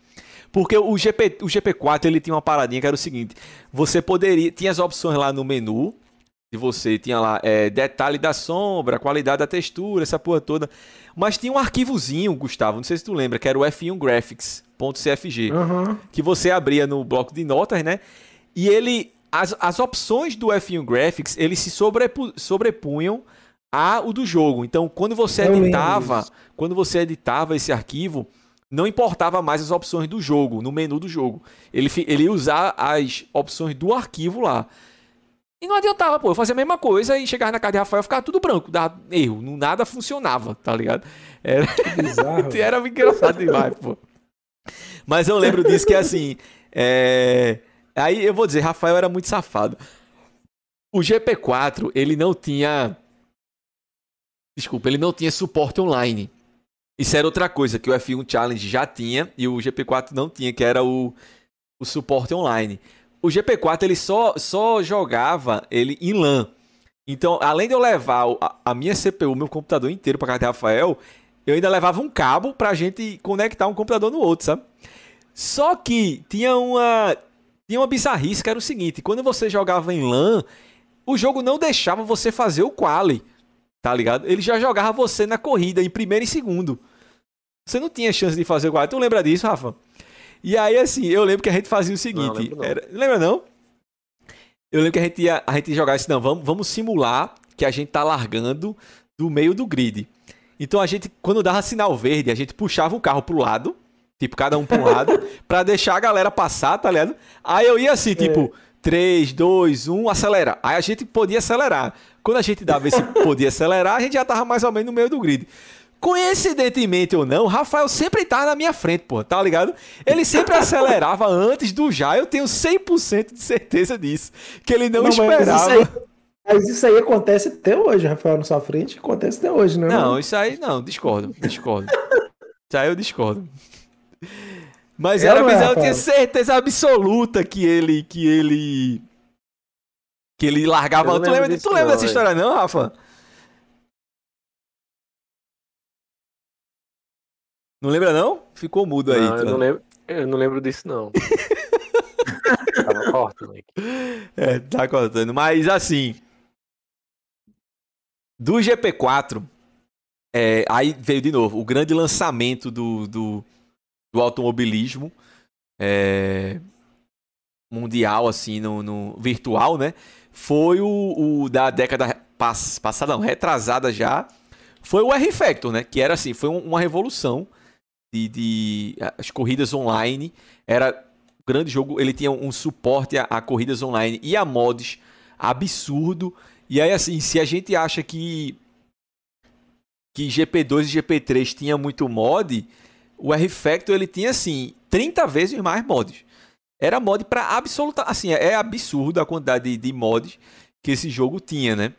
Porque o GP, o GP4 ele tinha uma paradinha que era o seguinte: você poderia, tinha as opções lá no menu, e você tinha lá é, detalhe da sombra, qualidade da textura, essa porra toda. Mas tinha um arquivozinho, Gustavo, não sei se tu lembra, que era o F1 Graphics.cfg, uhum. que você abria no bloco de notas, né? E ele. As, as opções do F1 Graphics, eles se sobrepu, sobrepunham a o do jogo. Então, quando você Eu editava, quando você editava esse arquivo, não importava mais as opções do jogo, no menu do jogo. Ele, ele ia usar as opções do arquivo lá. E não adiantava, pô. Eu fazia a mesma coisa e chegava na casa de Rafael ficava tudo branco, dava erro, nada funcionava, tá ligado? Era, bizarro. <laughs> era engraçado demais, pô. Mas eu lembro disso que assim. é, Aí eu vou dizer, Rafael era muito safado. O GP4, ele não tinha. Desculpa, ele não tinha suporte online. Isso era outra coisa que o F1 Challenge já tinha e o GP4 não tinha, que era o, o suporte online. O GP4 ele só, só jogava ele em LAN. Então, além de eu levar a, a minha CPU, meu computador inteiro para casa de Rafael, eu ainda levava um cabo pra gente conectar um computador no outro, sabe? Só que tinha uma tinha uma bizarrice que era o seguinte, quando você jogava em LAN, o jogo não deixava você fazer o quali, tá ligado? Ele já jogava você na corrida em primeiro e segundo. Você não tinha chance de fazer o quali. Tu lembra disso, Rafa? E aí assim, eu lembro que a gente fazia o seguinte, lembro não. era- lembra não? Eu lembro que a gente ia, a gente ia jogar assim, não, vamos, vamos simular que a gente tá largando do meio do grid. Então a gente, quando dava sinal verde, a gente puxava o carro pro lado, tipo, cada um pra um lado, <laughs> pra deixar a galera passar, tá ligado? Aí eu ia assim, tipo, 3, 2, 1, acelera. Aí a gente podia acelerar. Quando a gente dava esse <laughs> podia acelerar, a gente já tava mais ou menos no meio do grid. Coincidentemente ou não, o Rafael sempre tava na minha frente, pô, tá ligado? Ele sempre acelerava <laughs> antes do já, eu tenho 100% de certeza disso. Que ele não, Não, mas isso esperava. aí- Mas isso aí acontece até hoje, Rafael, na sua frente. Acontece até hoje, né? Não, isso aí não, discordo, discordo. Isso aí eu discordo. Mas era bizarro, eu tinha certeza absoluta que ele. que ele. que ele largava. Tu lembra, lembro tu disso lembra não, dessa história, não, Rafa? Não lembra, não? Ficou mudo aí. Não, eu Tran. não lembro, eu não lembro disso, não. <laughs> Tava corto, né? É, tá cortando. Mas assim. Do GP4, é, aí veio de novo o grande lançamento do, do, do automobilismo é, mundial, assim, no, no virtual, né? Foi o, o da década pass, passada, não, retrasada já. Foi o R-Factor, né? Que era assim, foi um- uma revolução de, de as corridas online. Era um grande jogo, ele tinha um suporte a, a corridas online e a mods absurdo. E aí, assim, se a gente acha que que GP2 e GP3 tinha muito mod, o R-Factor ele tinha, assim, 30 vezes mais mods. Era mod pra absoluta... Assim, é absurdo a quantidade de, de mods que esse jogo tinha, né?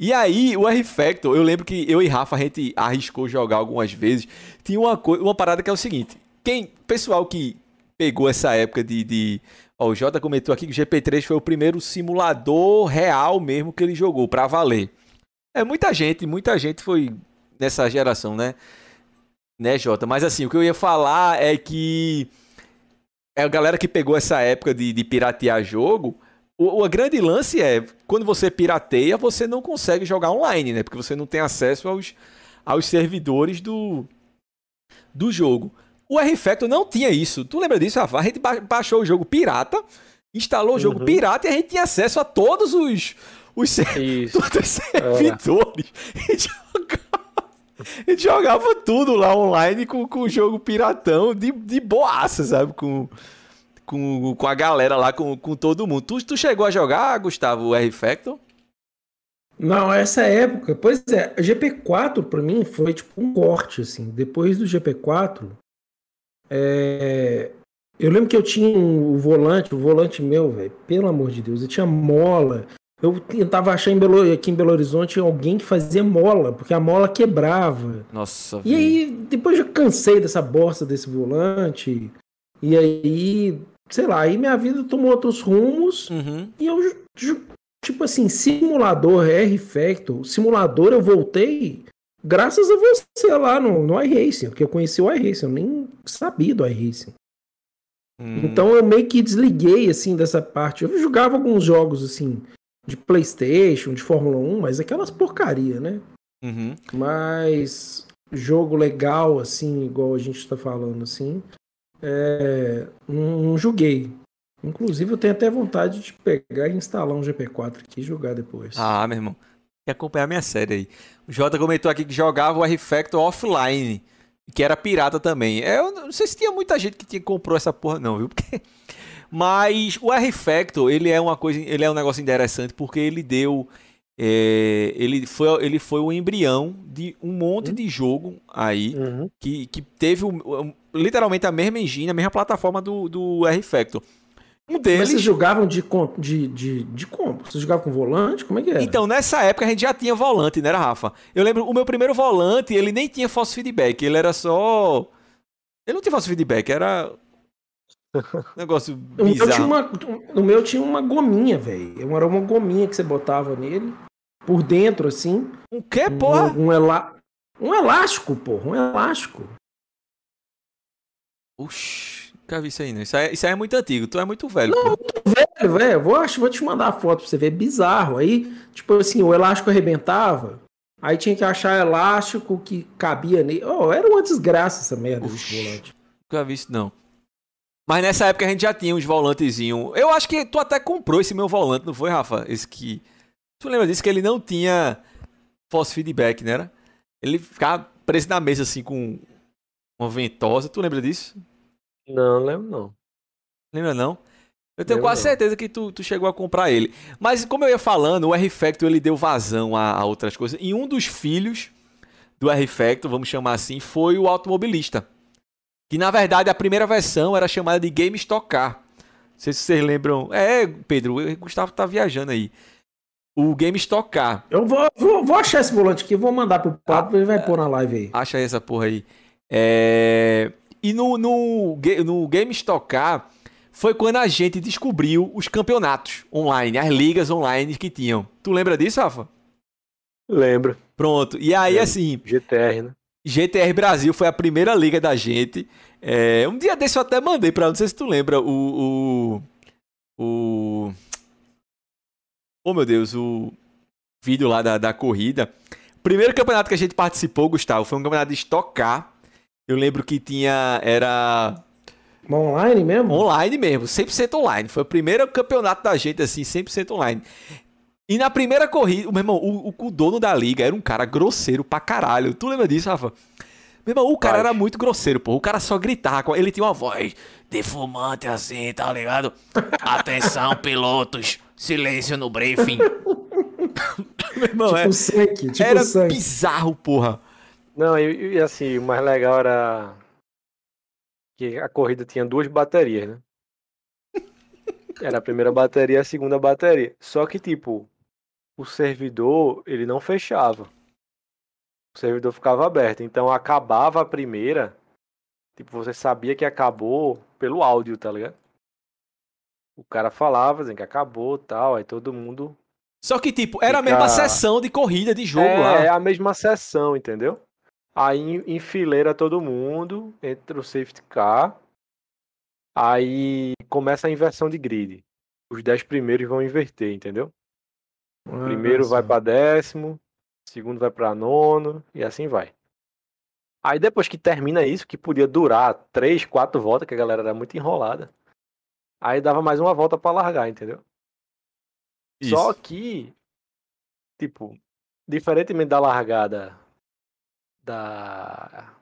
E aí, o R-Factor, eu lembro que eu e Rafa, a gente arriscou jogar algumas vezes. Tinha uma, coi- uma parada que é o seguinte. Quem, pessoal que pegou essa época de... de ó, o Jota comentou aqui que o GP3 foi o primeiro simulador real mesmo que ele jogou, pra valer. É, muita gente, muita gente foi nessa geração, né? Né, Jota? Mas assim, o que eu ia falar é que é a galera que pegou essa época de, de piratear jogo. O, o grande lance é quando você pirateia, você não consegue jogar online, né? Porque você não tem acesso aos, aos servidores do, do jogo. O R-Factor não tinha isso. Tu lembra disso, Rafa? A gente ba- baixou o jogo pirata, instalou o jogo Uhum. pirata e a gente tinha acesso a todos os, os, ser- <laughs> todos os servidores. <laughs> E jogava, e jogava tudo lá online com, com o jogo piratão de, de boaça, sabe? Com, com, com a galera lá, com, com todo mundo. Tu, tu chegou a jogar, Gustavo, o R-Factor? Não, essa época, pois é, a GP4 pra mim foi tipo um corte, assim. Depois do GP4, é, eu lembro que eu tinha um, o volante, o volante meu, velho, pelo amor de Deus, eu tinha mola. Eu tentava achar em Belo, aqui em Belo Horizonte alguém que fazia mola, porque a mola quebrava. Nossa, E aí, depois eu cansei dessa bosta desse volante. E aí, sei lá, aí minha vida tomou outros rumos. Uhum. E eu, tipo assim, simulador R-Factor, simulador eu voltei graças a você lá no, no iRacing, porque eu conheci o iRacing, eu nem sabia do iRacing. Hum. Então eu meio que desliguei, assim, dessa parte. Eu jogava alguns jogos, assim, de Playstation, de Fórmula 1, mas aquelas porcaria, né? Uhum. Mas jogo legal, assim, igual a gente tá falando, assim, é, não, não joguei. Inclusive, eu tenho até vontade de pegar e instalar um GP4 aqui e jogar depois. Ah, meu irmão. Quer acompanhar minha série aí. O Jota comentou aqui que jogava o R-Factor offline, que era pirata também. É, eu não sei se tinha muita gente que tinha, comprou essa porra, não, viu? Porque... Mas o R-Factor, ele é uma coisa, ele é um negócio interessante porque ele deu. É, ele, foi, ele foi o embrião de um monte Uhum. de jogo aí que, que teve literalmente a mesma engine, a mesma plataforma do, do R-Factor. Um Mas deles. vocês jogavam de, de, de, de como? Vocês jogavam com volante? Como é que era? Então, nessa época a gente já tinha volante, né, Rafa? Eu lembro, o meu primeiro volante, ele nem tinha false feedback, ele era só. Ele não tinha false feedback, era. Negócio O meu, tinha bizarro. uma, meu tinha uma gominha, velho. Era uma gominha que você botava nele, por dentro, assim. Um quê, porra? Um, um, elá... um elástico, porra. Um elástico. Oxi, nunca vi isso aí, não. Isso aí, isso aí é muito antigo, tu é muito velho, pô. Velho, velho, vou, vou te mandar a foto pra você ver. Bizarro. Aí, tipo assim, o elástico arrebentava. Aí tinha que achar elástico que cabia nele. Oh, era uma desgraça essa merda desse volante. Nunca vi isso, não. Mas nessa época a gente já tinha uns volantezinhos. Eu acho que tu até comprou esse meu volante, não foi, Rafa? Esse que. Tu lembra disso? Que ele não tinha false feedback, né? Era? Ele ficava preso na mesa assim com uma ventosa. Tu lembra disso? Não, lembro não. Lembra não? Eu tenho Lembro quase não. certeza que tu, tu chegou a comprar ele. Mas como eu ia falando, o R-Factor ele deu vazão a, a outras coisas. E um dos filhos do R-Factor, vamos chamar assim, foi o automobilista. Que na verdade a primeira versão era chamada de Game Stock Car. Não sei se vocês lembram. É, Pedro, o Gustavo tá viajando aí. O Game Stock Car. Eu vou, vou, vou achar esse volante aqui, vou mandar pro Pablo e ele vai pôr na live aí. Acha aí essa porra aí. É... E no, no, no Game Stock Car foi quando a gente descobriu os campeonatos online, as ligas online que tinham. Tu lembra disso, Rafa? Lembro. Pronto. E aí, Lembro. assim, GTR, né? GTR Brasil foi a primeira liga da gente. É, um dia desse eu até mandei pra. Não sei se tu lembra o. O. o... Oh meu Deus, o vídeo lá da, da corrida. O primeiro campeonato que a gente participou, Gustavo, foi um campeonato de Stock Car. Eu lembro que tinha. Era online mesmo? online mesmo, 100% online. Foi o primeiro campeonato da gente, assim, 100% online. E na primeira corrida, meu irmão, o, o, o dono da liga era um cara grosseiro pra caralho. Tu lembra disso, Rafa? Meu irmão, o cara era muito grosseiro, pô. O cara só gritava. Ele tinha uma voz defumante assim, tá ligado? <laughs> Atenção, pilotos. Silêncio no briefing. <laughs> meu irmão, tipo é- sangue, tipo era sangue. bizarro, porra. Não, e, e assim, o mais legal era que a corrida tinha duas baterias, né? <laughs> Era a primeira bateria e a segunda bateria. Só que, tipo, o servidor, ele não fechava. O servidor ficava aberto. Então, acabava a primeira, tipo, você sabia que acabou pelo áudio, tá ligado? O cara falava, dizendo que acabou tal, aí todo mundo Só que, tipo, era a Fica- mesma sessão de corrida de jogo é, lá. é a mesma sessão, entendeu? Aí enfileira todo mundo, entra o safety car. Aí começa a inversão de grid. Os 10 primeiros vão inverter, entendeu? Ah, Primeiro vai só. para décimo, segundo vai para nono e assim vai. Aí depois que termina isso, que podia durar três, quatro voltas, que a galera era muito enrolada. Aí dava mais uma volta para largar, entendeu? Só Isso. que, tipo, diferentemente da largada da.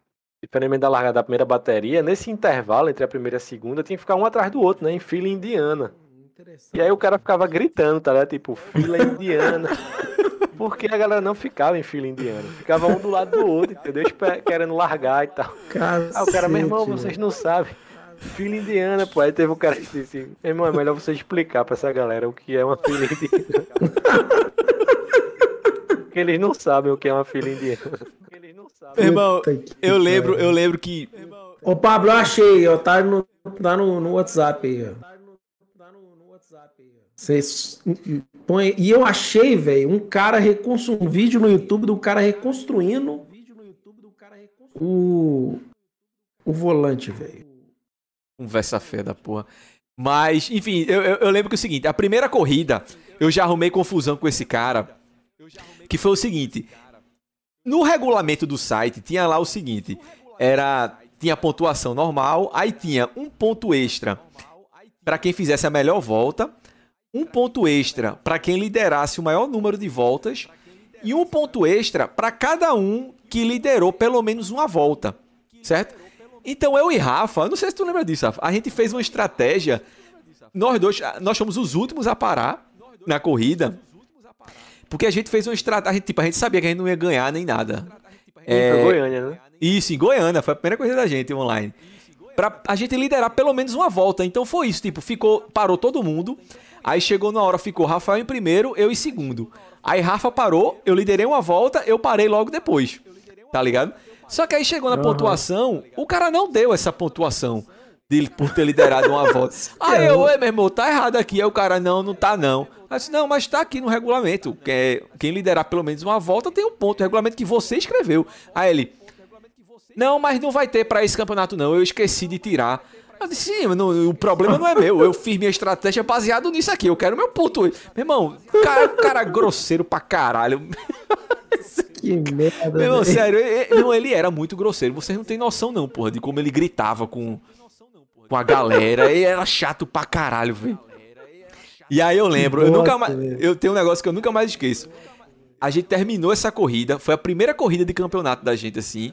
Diferentemente da largada da primeira bateria, nesse intervalo entre a primeira e a segunda, tinha que ficar um atrás do outro, né? Em fila indiana. Interessante. E aí o cara ficava gritando, tá ligado? Tipo, fila indiana. <laughs> Porque a galera não ficava em fila indiana. Ficava um do lado do outro, entendeu? Espe- Querendo largar e tal. Aí o cara, meu irmão, Cacete, vocês não sabem. Fila indiana, pô. Aí teve um cara que disse assim, meu irmão, é melhor você explicar pra essa galera o que é uma fila indiana. Porque eles não sabem o que é uma fila indiana. Porque eles não sabem. Meu irmão, eu lembro, eu lembro que. Ô, Pablo, eu achei, ó. Tá no, tá no, no WhatsApp aí, ó. Vocês põe. E eu achei, velho, um cara reconstruindo um vídeo no YouTube do cara reconstruindo o o volante, velho. Conversa feia da porra. Mas, enfim, eu, eu, eu lembro que é o seguinte: a primeira corrida, eu já arrumei confusão com esse cara. Que foi o seguinte: no regulamento do site tinha lá o seguinte: era tinha pontuação normal, aí tinha um ponto extra para quem fizesse a melhor volta, um ponto extra para quem liderasse o maior número de voltas e um ponto extra para cada um que liderou pelo menos uma volta, certo? Então eu e Rafa, não sei se tu lembra disso, Rafa, a gente fez uma estratégia, nós dois, nós fomos os últimos a parar na corrida, porque a gente fez uma estratégia, tipo, a gente sabia que a gente não ia ganhar nem nada. É, Goiânia, né? Isso, em Goiânia, foi a primeira corrida da gente online. Pra a gente liderar pelo menos uma volta. Então foi isso, tipo, ficou, parou todo mundo. Aí chegou na hora, ficou Rafael em primeiro, eu em segundo. Aí Rafa parou, eu liderei uma volta, eu parei logo depois. Tá ligado? Só que aí chegou na Aham. pontuação, o cara não deu essa pontuação dele por ter liderado uma volta. <laughs> Aí eu, "Ué, meu irmão, tá errado aqui. Aí o cara, não, não tá não. Aí eu disse, não, mas tá aqui no regulamento. Que é- quem liderar pelo menos uma volta tem um ponto. O regulamento que você escreveu. Aí ele, não, mas não vai ter pra esse campeonato não. Eu esqueci de tirar. Eu disse, sim, não- o problema não é meu. Eu fiz minha estratégia baseado nisso aqui. Eu quero meu ponto. Meu irmão, o cara, cara grosseiro pra caralho. Que merda. Meu irmão, sério, ele, não, ele era muito grosseiro. Vocês não têm noção, não, porra, de como ele gritava com, com a galera. Ele era chato pra caralho, velho. E aí eu lembro, eu nunca mais. Eu tenho um negócio que eu nunca mais esqueço. A gente terminou essa corrida, foi a primeira corrida de campeonato da gente, assim.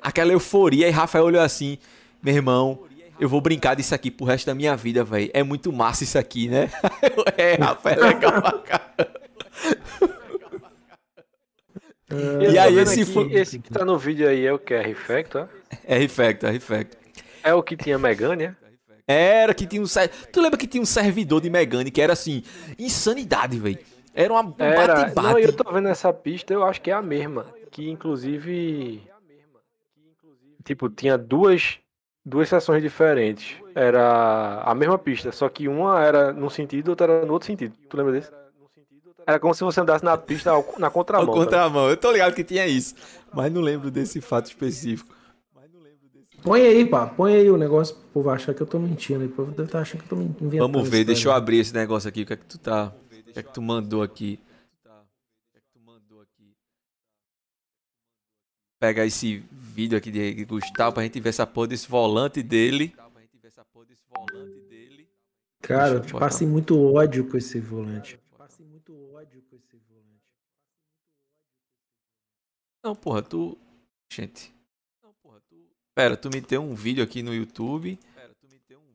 Aquela euforia, e Rafael olhou assim, meu irmão. Eu vou brincar disso aqui pro resto da minha vida, velho. É muito massa isso aqui, né? <laughs> É, Rafael, é legal pra caramba. Eu E aí esse aqui, foi- esse que tá no vídeo aí é o que? É Refactor? É Refacto, é Refacto. É o que tinha Megane, é? Era que tinha um. Tu lembra que tinha um servidor de Megane que era assim, insanidade, velho. Era uma, um Era. Não, bate-bate. eu tô vendo essa pista, eu acho que é a mesma. Que inclusive. Tipo, tinha duas, duas sessões diferentes. Era a mesma pista, só que uma era num sentido, outra era no outro sentido. Tu lembra desse? Era como se você andasse na pista na contramão. tá? contramão. Eu tô ligado que tinha isso. Mas não lembro desse fato específico. Põe aí, pá. Põe aí o negócio pro povo achar que eu tô mentindo. O povo deve estar achando que eu tô inventando. Vamos ver, deixa eu abrir esse negócio aqui. O que é que tu tá. O que é que tu mandou aqui? Pega esse vídeo aqui de Gustavo pra gente ver essa porra desse volante dele. Cara, eu botar. passei muito ódio com esse volante. Passei muito ódio com esse volante. Não, porra, tu. Gente. Pera, tu me tem um vídeo aqui no YouTube.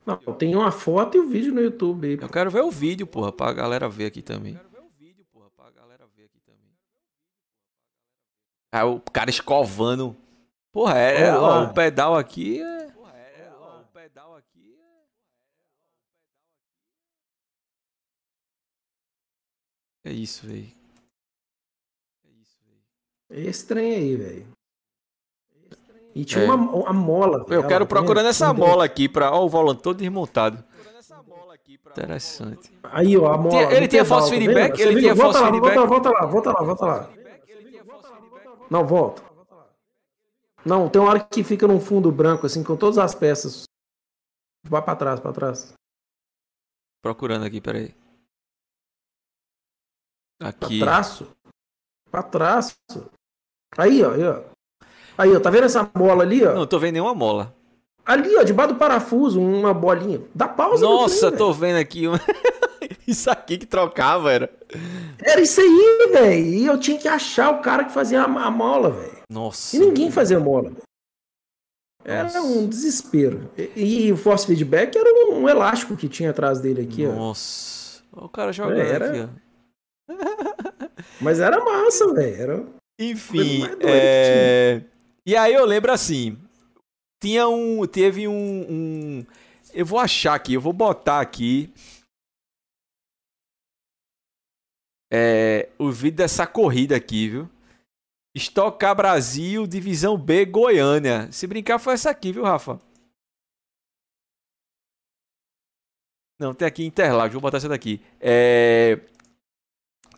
Não, tem uma foto e o vídeo no YouTube aí. Eu quero ver o vídeo, porra, pra galera ver aqui também. Ah, o cara escovando. Porra, é, é, Olha ó, lá. o pedal aqui é. É isso, velho. Esse trem aí, velho. E tinha É. uma, uma mola. Eu dela, quero tá procurando essa mola aqui pra. Ó, o volante todo desmontado. Interessante. Aí, ó, a mola. Ele tinha pedal, false tá feedback? Ele tinha false feedback? Volta, volta lá, volta lá, volta lá. Não, volta. Não, tem uma hora que fica num fundo branco, assim, com todas as peças. Vai pra trás, pra trás. Procurando aqui, peraí. Pra Aqui. traço. Pra traço. Aí, ó, aí, ó. Aí, ó, tá vendo essa bola ali, ó? Não tô vendo nenhuma mola. Ali, ó, debaixo do parafuso, uma bolinha. Dá pausa no Nossa, trem, tô vendo aqui. <laughs> Isso aqui que trocava, era. Era isso aí, velho. E eu tinha que achar o cara que fazia a, a mola, velho. Nossa. E ninguém fazia mola. Era Nossa. um desespero. E, e o force feedback era um, um elástico que tinha atrás dele aqui, ó. Nossa. Olha o cara jogando era- aqui, ó. <laughs> Mas era massa, velho. Era... Enfim, é... E aí eu lembro assim, tinha um, teve um, um- eu vou achar aqui, eu vou botar aqui é, o vídeo dessa corrida aqui, viu? Estocar Brasil, Divisão B, Goiânia. Se brincar foi essa aqui, viu, Rafa? Não, tem aqui Interlagos, vou botar essa daqui. É...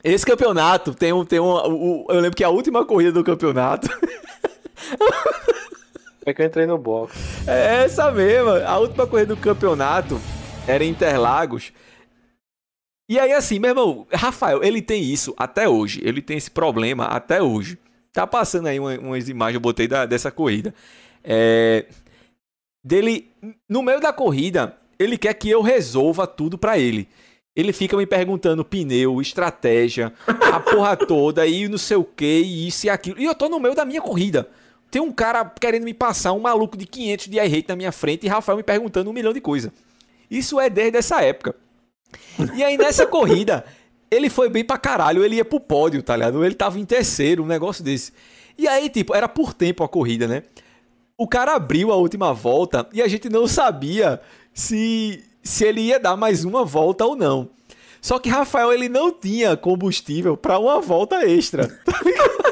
Esse campeonato tem um. Tem um o- eu lembro que a última corrida do campeonato <laughs> É que eu entrei no box. é essa mesma. A última corrida do campeonato era em Interlagos. E aí, assim, meu irmão, Rafael, ele tem isso até hoje. Ele tem esse problema até hoje. Tá passando aí uma- umas imagens, eu botei da- dessa corrida. É, dele, no meio da corrida, ele quer que eu resolva tudo pra ele. Ele fica me perguntando pneu, estratégia, a porra <laughs> toda, e não sei o que, isso e aquilo. E eu tô no meio da minha corrida. Tem um cara querendo me passar, um maluco de 500 de iRate na minha frente, e Rafael me perguntando um milhão de coisa. Isso é desde essa época. E aí nessa corrida, ele foi bem pra caralho, ele ia pro pódio, tá ligado? Ele tava em terceiro, um negócio desse. E aí, tipo, era por tempo a corrida, né? O cara abriu a última volta e a gente não sabia se, se ele ia dar mais uma volta ou não. Só que Rafael, ele não tinha combustível para uma volta extra, <laughs> tá ligado?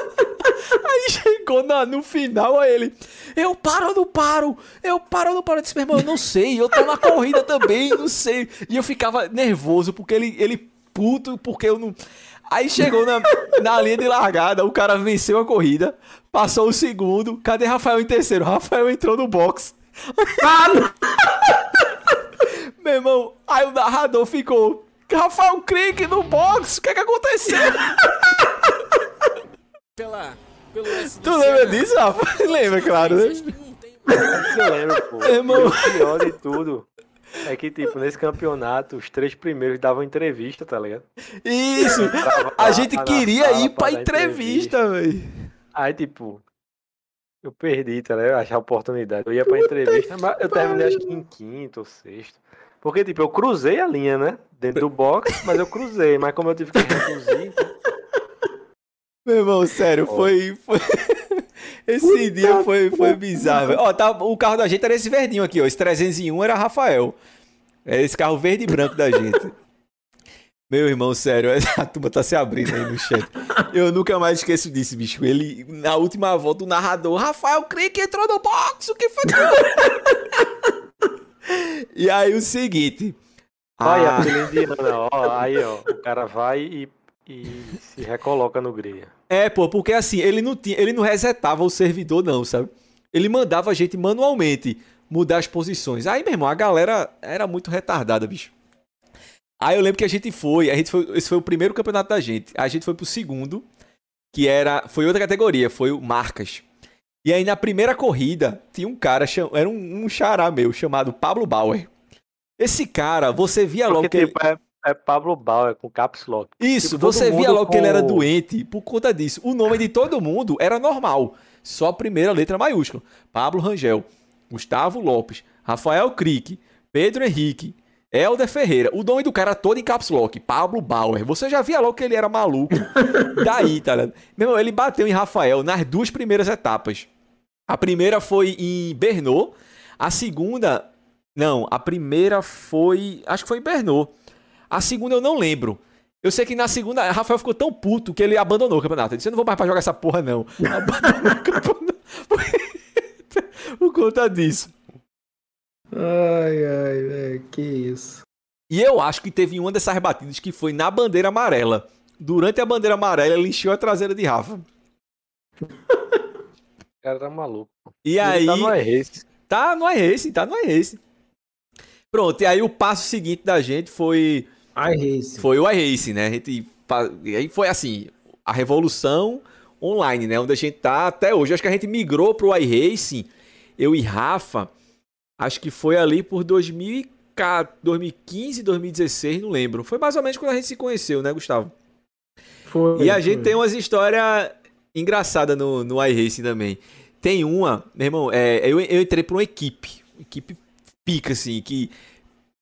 Aí chegou na, no final, aí ele, eu paro ou não paro? Eu paro ou não paro? Eu disse, meu irmão, eu não sei, eu tô na corrida também, não sei. E eu ficava nervoso, porque ele, ele puto, porque eu não... Aí chegou na, na linha de largada, o cara venceu a corrida, passou o segundo, cadê Rafael em terceiro? Rafael entrou no box. meu irmão, aí o narrador ficou, Rafael Crick no box, o que é que aconteceu? Pela, pelo Tu do lembra disso, Rafa? <laughs> Lembra, claro, né? Eu lembro, pô. Irmão. O pior de tudo é que, tipo, nesse campeonato, os três primeiros davam entrevista, tá ligado? Isso! A gente queria ir pra dar entrevista, velho. Aí, tipo, eu perdi, tá ligado? Achar a oportunidade. Eu ia pra entrevista, mas eu terminei acho que em quinto ou sexto. Porque, tipo, eu cruzei a linha, né? Dentro do box, mas eu cruzei. Mas como eu tive que reduzir, Meu irmão, sério, foi. foi... Esse dia foi, foi bizarro. velho. Ó, tá, o carro da gente era esse verdinho aqui, ó. Esse 301 era Rafael. É esse carro verde e branco da gente. <laughs> Meu irmão, sério, <laughs> a turma tá se abrindo aí no chat. Eu nunca mais esqueço disso, bicho. Ele, na última volta, o narrador, Rafael Crick entrou no box, o que foi? que <laughs> foi?" e aí o seguinte. olha ah, a ó. Aí, ó, o cara vai e, e se recoloca no grelha. É, pô, porque assim, ele não tinha, ele não resetava o servidor não, sabe? Ele mandava a gente manualmente mudar as posições. Aí, meu irmão, a galera era muito retardada, bicho. Aí eu lembro que a gente foi, a gente foi, esse foi o primeiro campeonato da gente. A gente foi pro segundo, que era, foi outra categoria, foi o marcas. E aí na primeira corrida tinha um cara, era um, um xará meu chamado Pablo Bauer. Esse cara, você via logo Porque, que ele, tipo, é, é Pablo Bauer com caps lock. isso, Tipo, você via logo que ele era com- doente por conta disso. O nome de todo mundo era normal, só a primeira letra maiúscula. Pablo Rangel, Gustavo Lopes, Rafael Crick, Pedro Henrique, Helder Ferreira. O nome do cara todo em caps lock, Pablo Bauer. Você já via logo que ele era maluco. <laughs> Daí, tá ligado? Meu irmão, ele bateu em Rafael nas duas primeiras etapas. A primeira foi em Bernot, a segunda... Não, a primeira foi... Acho que foi em Bernot. A segunda eu não lembro. Eu sei que na segunda, Rafael ficou tão puto que ele abandonou o campeonato. Ele disse: Eu não vou mais pra jogar essa porra, não. <laughs> Abandonou o campeonato. <laughs> Por conta disso. Ai, ai, velho, que isso. E eu acho que teve uma dessas batidas que foi na bandeira amarela. Durante a bandeira amarela, ele encheu a traseira de Rafa. <laughs> O cara tá maluco. E aí. Tá no race. Tá no iRacing, tá no iRacing. Pronto, e aí o passo seguinte da gente foi. iRacing. Foi o iRacing, né? A gente. E aí foi assim, a revolução online, né? Onde a gente tá até hoje. Acho que a gente migrou pro iRacing, eu e Rafa, acho que foi ali por 2014, 2015, 2016, não lembro. Foi mais ou menos quando a gente se conheceu, né, Gustavo? Foi, E a gente foi. tem umas histórias engraçadas no, no iRacing também. Tem uma, meu irmão, é, eu, eu entrei pra uma equipe, equipe pica, assim, que.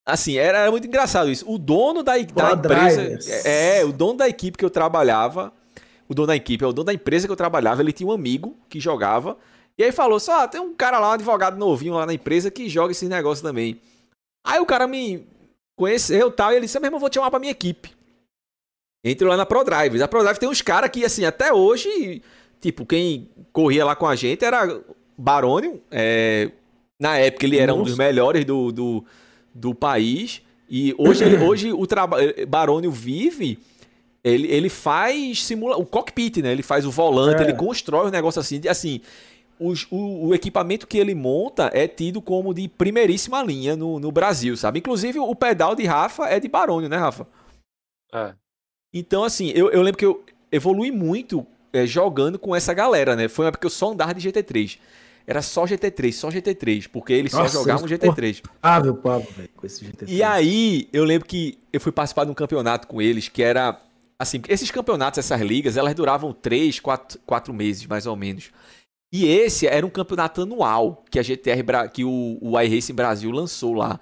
Assim, era, era muito engraçado isso. O dono da, da Pro empresa. Drivers. É, o dono da equipe que eu trabalhava. O dono da equipe, é o dono da empresa que eu trabalhava, ele tinha um amigo que jogava. E aí falou: só, tem um cara lá, um advogado novinho lá na empresa que joga esses negócios também. Aí o cara me conheceu e tal, e ele disse: meu irmão, vou te chamar pra minha equipe. Entre lá na ProDrive. A ProDrive tem uns caras que, assim, até hoje, tipo, quem corria lá com a gente era Barônio. é, na época ele era um dos Nossa. melhores do, do, do país. E hoje, ele- <coughs> hoje o trabalho. Barônio vive. Ele, ele faz simula o cockpit, né? Ele faz o volante, É. ele constrói um negócio assim. de- Assim, os- o, o equipamento que ele monta é tido como de primeiríssima linha no, no Brasil, sabe? Inclusive o pedal de Rafa é de Barônio, né, Rafa? É. Então, assim, eu, eu lembro que eu evolui muito é, jogando com essa galera, né? Foi uma época que eu só andava de GT3. Era só GT3, só GT3, porque eles só Nossa, jogavam eles GT3. Ah, meu Pablo, velho, com esse GT3. E aí, eu lembro que eu fui participar de um campeonato com eles que era. Assim, esses campeonatos, essas ligas, elas duravam 3, 4, 4 meses, mais ou menos. E esse era um campeonato anual que a GTR, que o, o iRacing Brasil lançou lá.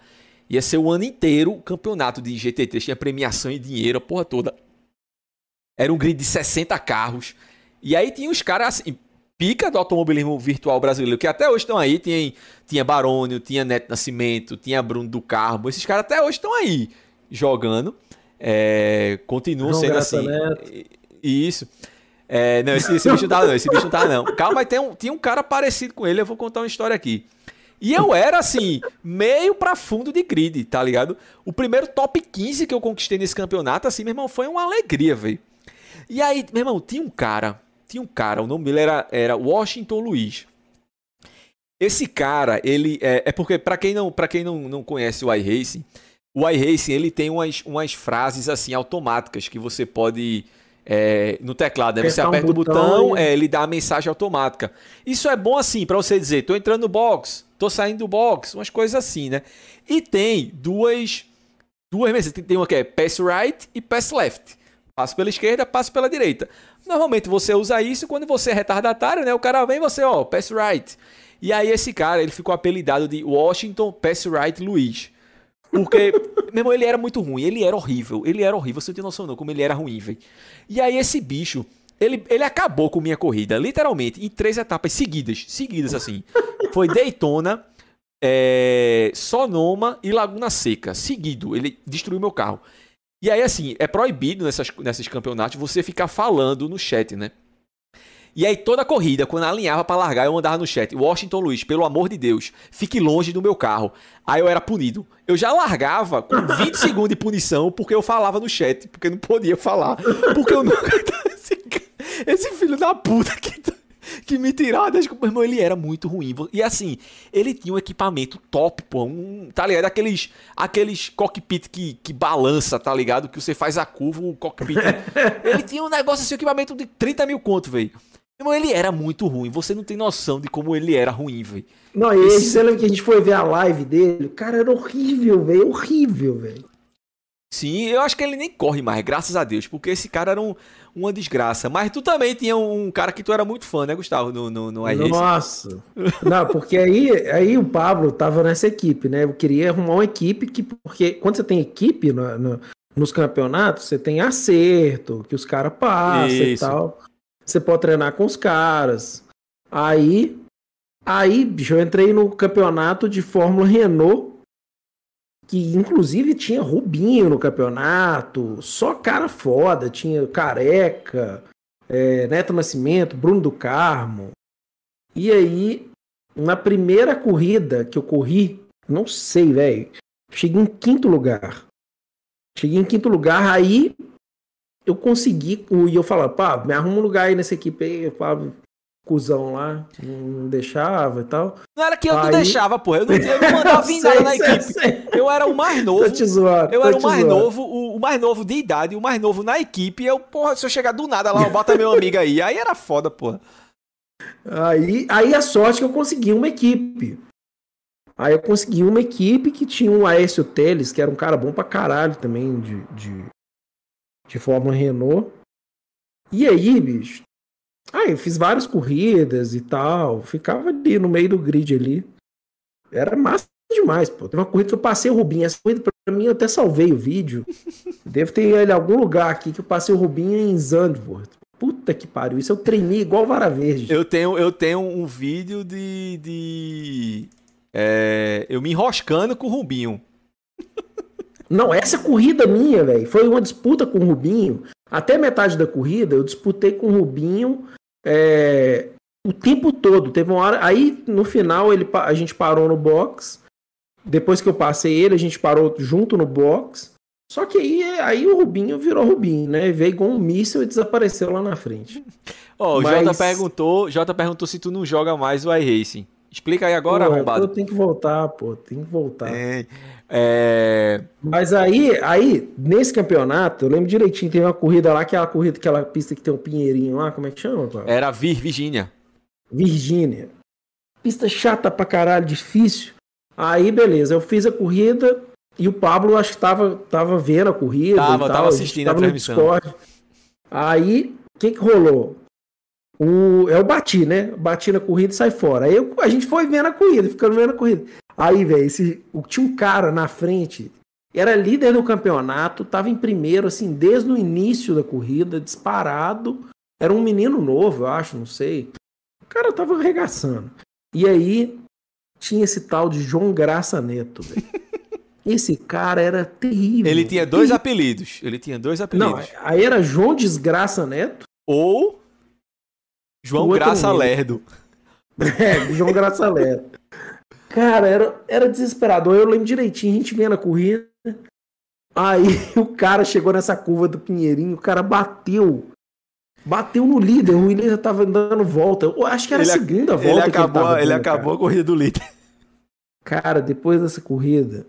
Ia ser o ano inteiro o campeonato de GT3, tinha premiação e dinheiro, a porra toda. Era um grid de 60 carros. E aí tinha os caras assim, pica do automobilismo virtual brasileiro, que até hoje estão aí. Tinha, tinha Barônio, tinha Neto Nascimento, tinha Bruno do Carmo. Esses caras até hoje estão aí jogando. É, continuam João sendo assim. Neto. E- Isso. É, não, esse, esse bicho não tá não, esse bicho não tá não. Calma, mas tem um, tinha um cara parecido com ele, eu vou contar uma história aqui. E eu era assim, meio pra fundo de grid, tá ligado? O primeiro top 15 que eu conquistei nesse campeonato, assim, meu irmão, foi uma alegria, velho. E aí, meu irmão, tinha um cara, tinha um cara, o nome dele era, era Washington Luiz. Esse cara, ele é, é porque pra quem não, para quem não, não conhece o iRacing, o iRacing ele tem umas, umas frases assim automáticas que você pode é, no teclado, né? Você Apertar um aperta o botão botão, e- é, ele dá a mensagem automática. Isso é bom assim pra você dizer, tô entrando no box, tô saindo do box, umas coisas assim, né? E tem duas duas mensagens, tem, tem uma que é pass right e pass left. Passo pela esquerda, passo pela direita. Normalmente você usa isso quando você é retardatário, né? O cara vem e você, ó, pass right. E aí esse cara, ele ficou apelidado de Washington Pass Right Luiz. Porque, <laughs> meu irmão, ele era muito ruim, ele era horrível, ele era horrível, você não tem noção não como ele era ruim, velho. E aí esse bicho, ele, ele acabou com minha corrida, literalmente, em três etapas seguidas, seguidas assim. Foi Daytona, é, Sonoma e Laguna Seca, seguido, ele destruiu meu carro. E aí, assim, é proibido nessas, nesses campeonatos você ficar falando no chat, né? E aí, toda corrida, quando alinhava pra largar, eu mandava no chat: Washington Luiz, pelo amor de Deus, fique longe do meu carro. Aí eu era punido. Eu já largava com 20 <laughs> segundos de punição porque eu falava no chat, porque não podia falar. Porque eu nunca. <laughs> Esse, ca- esse filho da puta que, que me tirava das. Meu irmão, ele era muito ruim. E assim, ele tinha um equipamento top, pô. Um, tá ligado? Aqueles, aqueles cockpit que, que balança, tá ligado? Que você faz a curva, o cockpit. <laughs> ele tinha um negócio assim, um equipamento de 30 mil conto, velho. Meu irmão, ele era muito ruim. Você não tem noção de como ele era ruim, velho. Não, e esse, você lembra que a gente foi ver a live dele? O cara era horrível, velho. Horrível, velho. Sim, eu acho que ele nem corre mais, graças a Deus, porque esse cara era um, uma desgraça. Mas tu também tinha um cara que tu era muito fã, né, Gustavo, no, no, no iRacing? Nossa. Não, porque aí, aí o Pablo tava nessa equipe, né? Eu queria arrumar uma equipe que. Porque quando você tem equipe no- no- nos campeonatos, você tem acerto, que os caras passam e Isso. tal. Você pode treinar com os caras. Aí. Aí, bicho, eu entrei no campeonato de Fórmula Renault. Que inclusive tinha Rubinho no campeonato, só cara foda, tinha careca, é, Neto Nascimento, Bruno do Carmo. E aí, na primeira corrida que eu corri, não sei, velho, cheguei em quinto lugar. Cheguei em quinto lugar, aí eu consegui, e eu falava, pá, me arruma um lugar aí nessa equipe aí, eu falava, cuzão lá, não deixava e tal. Não era que eu não Aí- deixava, pô. Eu não, eu não mandava <laughs> vir nada na equipe. sei. Eu era o mais novo. Tô te zoando, Eu era o mais zoando. novo, o, o mais novo de idade, o mais novo na equipe. E eu, porra, se eu chegar do nada lá, eu bota meu amigo aí. Aí era foda, porra. Aí, aí a sorte que eu consegui uma equipe. Aí eu consegui uma equipe que tinha um Aécio Teles, que era um cara bom pra caralho também de, de, de Fórmula Renault. E aí, bicho? Aí eu fiz várias corridas e tal. Ficava ali no meio do grid ali. Era massa demais, pô. Teve uma corrida que eu passei o Rubinho. Essa corrida pra mim eu até salvei o vídeo. <laughs> Deve ter ele em algum lugar aqui que eu passei o Rubinho em Zandvoort. Puta que pariu. Isso eu treinei igual vara verde. Eu tenho, eu tenho um vídeo de. de é, eu me enroscando com o Rubinho. <laughs> Não, essa corrida minha, velho, foi uma disputa com o Rubinho. Até metade da corrida eu disputei com o Rubinho é, o tempo todo. Teve uma hora. Aí no final ele, a gente parou no box. Depois que eu passei ele, a gente parou junto no box. Só que aí, aí o Rubinho virou Rubinho, né? Veio igual um míssil e desapareceu lá na frente. <laughs> Ó, o Mas- Jota perguntou, Jota perguntou se tu não joga mais o iRacing. Explica aí agora, Pô, arrombado. eu tenho que voltar, pô, tem que voltar. É, é, Mas aí, aí, nesse campeonato, eu lembro direitinho, teve uma corrida lá, aquela corrida, aquela pista que tem um pinheirinho lá, como é que chama, era Vir, Virgínia. Virgínia. Pista chata pra caralho, difícil. Aí, beleza, eu fiz a corrida e o Pablo acho que tava, tava vendo a corrida. Tava, tal, tava a assistindo a tava no transmissão. Discord. Aí, o que que rolou? O, eu bati, né? Bati na corrida e sai fora. Aí eu- a gente foi vendo a corrida, ficando vendo a corrida. Aí, velho, tinha um cara na frente, era líder do campeonato, tava em primeiro, assim, desde o início da corrida, disparado. Era um menino novo, eu acho, não sei. O cara tava arregaçando. E aí, tinha esse tal de João Graça Neto, velho. <laughs> Esse cara era terrível. Ele tinha dois terrível. apelidos. Ele tinha dois Não, apelidos. aí era João Desgraça Neto. Ou <laughs> João Graça. Lerdo. É, João Graça Neto. Cara, era, era desesperador. Eu lembro direitinho, a gente vendo a corrida. Aí <laughs> o cara chegou nessa curva do Pinheirinho, o cara bateu. Bateu no líder, o líder tava dando volta. Eu acho que era a Ele ac- segunda volta. Ele acabou, ele dando, acabou a corrida do líder. Cara. Cara, depois dessa corrida,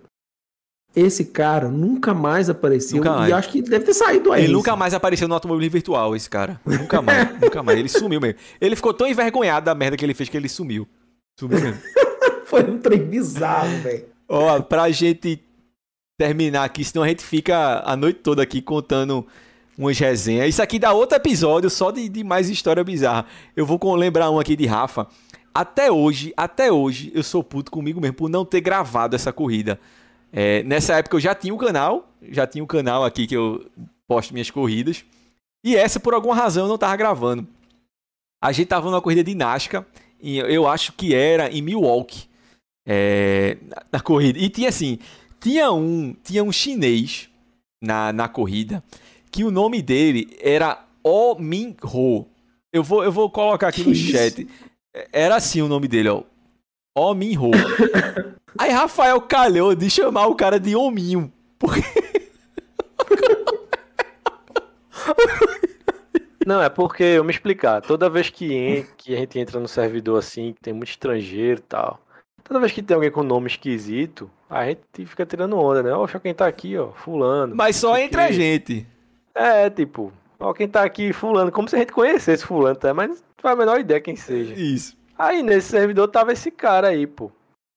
esse cara nunca mais apareceu. Nunca e mais. acho que deve ter saído do Ele nunca mais apareceu no automobilismo virtual, esse cara. Nunca mais, <laughs> nunca mais. Ele sumiu mesmo. Ele ficou tão envergonhado da merda que ele fez que ele sumiu. Sumiu mesmo. <laughs> Foi um trem bizarro, velho. Ó, pra gente terminar aqui, senão a gente fica a noite toda aqui contando umas resenhas. Isso aqui dá outro episódio só de, de mais história bizarra. Eu vou lembrar um aqui de Rafa. Até hoje, até hoje, eu sou puto comigo mesmo por não ter gravado essa corrida. É, nessa época eu já tinha um canal, já tinha um canal aqui que eu posto minhas corridas. E essa, por alguma razão, eu não tava gravando. A gente tava numa corrida de Nascar, e eu acho que era em Milwaukee é, na, corrida. E tinha assim, tinha um, tinha um chinês na, na corrida que o nome dele era O Min Ho. Eu vou, eu vou colocar aqui no chat. Era assim o nome dele, ó. O Min Ho. <laughs> Aí Rafael calhou de chamar o cara de Hominho. Porque <laughs> Não, é porque, eu me explicar, toda vez que, en- que a gente entra no servidor assim, que tem muito estrangeiro e tal, toda vez que tem alguém com nome esquisito, a gente fica tirando onda, né? Ó, quem tá aqui, ó, fulano. Mas só entre a gente. É, tipo, ó, quem tá aqui, fulano, como se a gente conhecesse fulano, tá? Mas não faz a menor ideia quem seja. Isso. Aí nesse servidor tava esse cara aí, pô.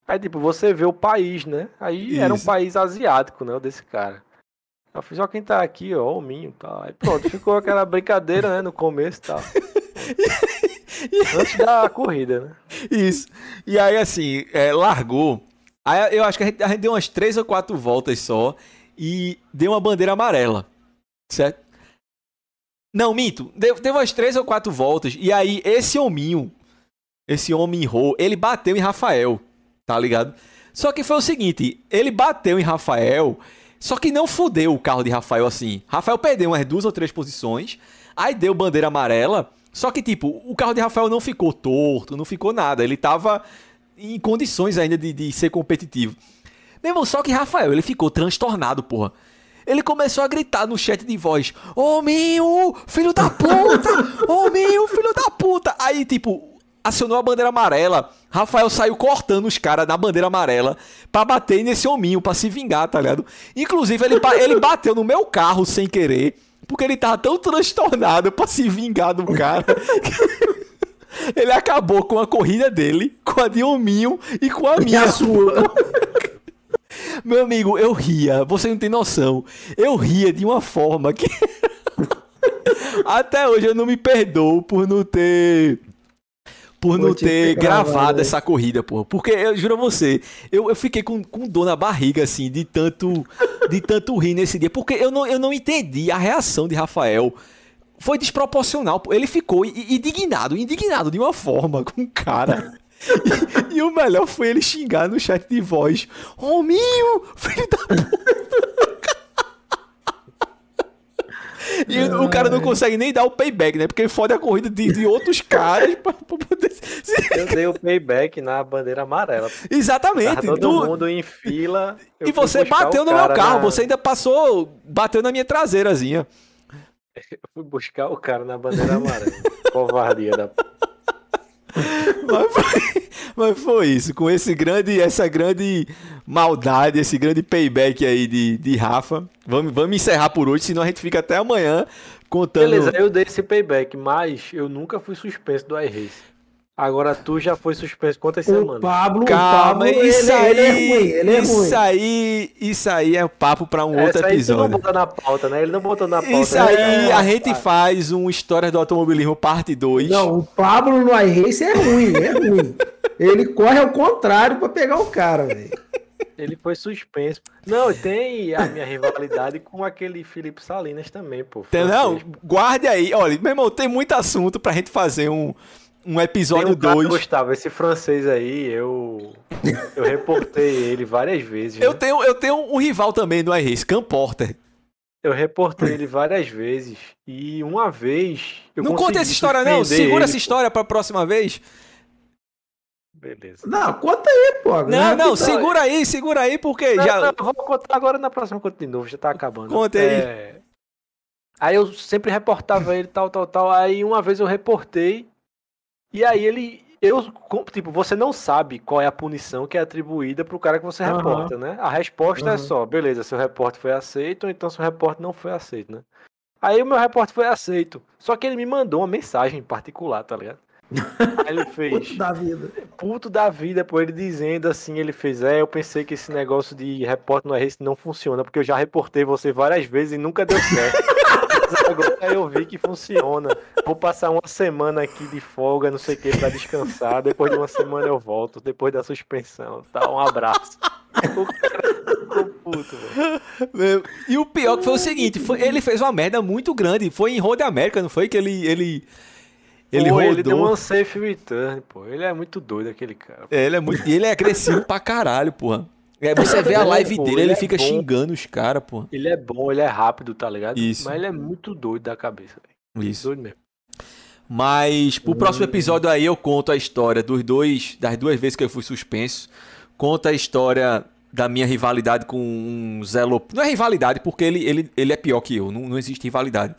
Aí, tipo, você vê o país, né? Aí era um Isso. país asiático, né? O desse cara. Eu fiz, ó, quem tá aqui, ó, o Minho e tal. Aí pronto, ficou aquela brincadeira, né? No começo e tal. <laughs> <laughs> Antes da corrida, né? Isso. E aí, assim, é, largou. Aí eu acho que a gente, a gente deu umas três ou quatro voltas só e deu uma bandeira amarela. Certo? Não, minto. Deu, teve umas três ou quatro voltas. E aí, esse hominho, esse homem ro, ele bateu em Rafael. Tá ligado? Só que foi o seguinte: ele bateu em Rafael, só que não fudeu o carro de Rafael assim. Rafael perdeu umas duas ou três posições. Aí deu bandeira amarela. Só que, tipo, o carro de Rafael não ficou torto, não ficou nada. Ele tava em condições ainda de, de ser competitivo. Meu irmão, só que Rafael, ele ficou transtornado, porra. Ele começou a gritar no chat de voz: Ô meu, filho da puta! Ô meu, filho da puta! Aí, tipo, acionou a bandeira amarela. Rafael saiu cortando os caras na bandeira amarela pra bater nesse hominho, pra se vingar, tá ligado? Inclusive, ele, ele bateu no meu carro sem querer, porque ele tava tão transtornado pra se vingar do cara. <laughs> Ele acabou com a corrida dele, com a de hominho e com a E minha. a sua. <laughs> Meu amigo, eu ria, você não tem noção. Eu ria de uma forma que. <laughs> Até hoje eu não me perdoo por não ter. Por não ter gravado, essa corrida, porra. Porque eu juro a você, eu, eu fiquei com, com dor na barriga, assim, de tanto, de tanto rir nesse dia. Porque eu não, eu não entendi a reação de Rafael. Foi desproporcional. Ele ficou indignado, indignado de uma forma com o cara. E, e o melhor foi ele xingar no chat de voz. Hominho, filho da puta. E o cara não consegue nem dar o payback, né? Porque ele fode a corrida de, de outros <laughs> caras pra, pra poder. Eu dei o payback na bandeira amarela. Tava Exatamente. todo Tu- mundo em fila. E você bateu no meu carro, na- você ainda passou, bateu na minha traseirazinha. <laughs> Eu fui buscar o cara na bandeira amarela. Covardia da Mas foi, mas foi isso, com esse grande, essa grande maldade, esse grande payback aí de, de Rafa. Vamos, vamos encerrar por hoje, senão a gente fica até amanhã contando. Beleza, eu dei esse payback, mas eu nunca fui suspenso do iRace. Agora tu já foi suspenso quantas O semanas? Pablo, o Calma, Pablo, isso ele, aí, ele é ruim, ele é ruim. isso aí, isso aí é papo pra um outro aí tu não episódio. botou na pauta, né? Ele não botou na pauta. Isso né? aí, É, a gente faz um História do Automobilismo parte 2. Não, o Pablo no iRace é ruim, é ruim. Ele corre ao contrário pra pegar o cara, velho. Ele foi suspenso. Não, tem a minha rivalidade com aquele Felipe Salinas também, pô. Não, francês. guarde aí. Olha, meu irmão, tem muito assunto pra gente fazer um, um episódio um cara, 2. Gustavo, esse francês aí, eu eu reportei ele várias vezes. Eu né? tenho, eu tenho um rival também no iRace, Cam Porter. Eu reportei ele várias vezes e uma vez eu não conta essa história, não. Segura ele, essa história pra próxima vez. Beleza. Não, conta aí, pô. Não, né? não, Que tal? segura aí, segura aí, porque Não, já. não, vou contar agora na próxima conta de novo, já tá acabando. Conta aí. É, Aí eu sempre reportava ele, tal, tal, tal. Aí uma vez eu reportei, e aí ele. Eu, tipo, você não sabe qual é a punição que é atribuída pro cara que você Aham. reporta, né? A resposta é Aham. só, beleza, seu reporte foi aceito, ou então seu reporte não foi aceito, né? Aí o meu reporte foi aceito. Só que ele me mandou uma mensagem em particular, tá ligado? Aí ele <laughs> fez Puto da vida. puto da vida, pô, ele dizendo assim, ele fez, é, eu pensei que esse negócio de repórter no RS não funciona, porque eu já reportei você várias vezes e nunca deu certo. <laughs> Mas Agora eu vi que funciona. Vou passar uma semana aqui de folga, não sei o que, pra descansar. Depois de uma semana eu volto, depois da suspensão. Tá, um abraço. O cara ficou puto, velho. E o pior que foi o seguinte: foi- ele fez uma merda muito grande. Foi em Road América, não foi? Que ele. Ele, ele Pô, rodou. ele deu um safe return, pô. Ele é muito doido, aquele cara. É, ele é muito. E ele é agressivo pra caralho, porra. É, você vê a live Pô, dele, ele ele é fica bom. xingando os caras, porra. Ele é bom, ele é rápido, tá ligado? Isso. Mas ele é muito doido da cabeça, velho. Isso. Doido mesmo. Mas pro próximo episódio aí eu conto a história dos dois, das duas vezes que eu fui suspenso. Conto a história da minha rivalidade com um Zé Lop... Não é rivalidade, porque ele, ele, ele é pior que eu, não, não existe rivalidade.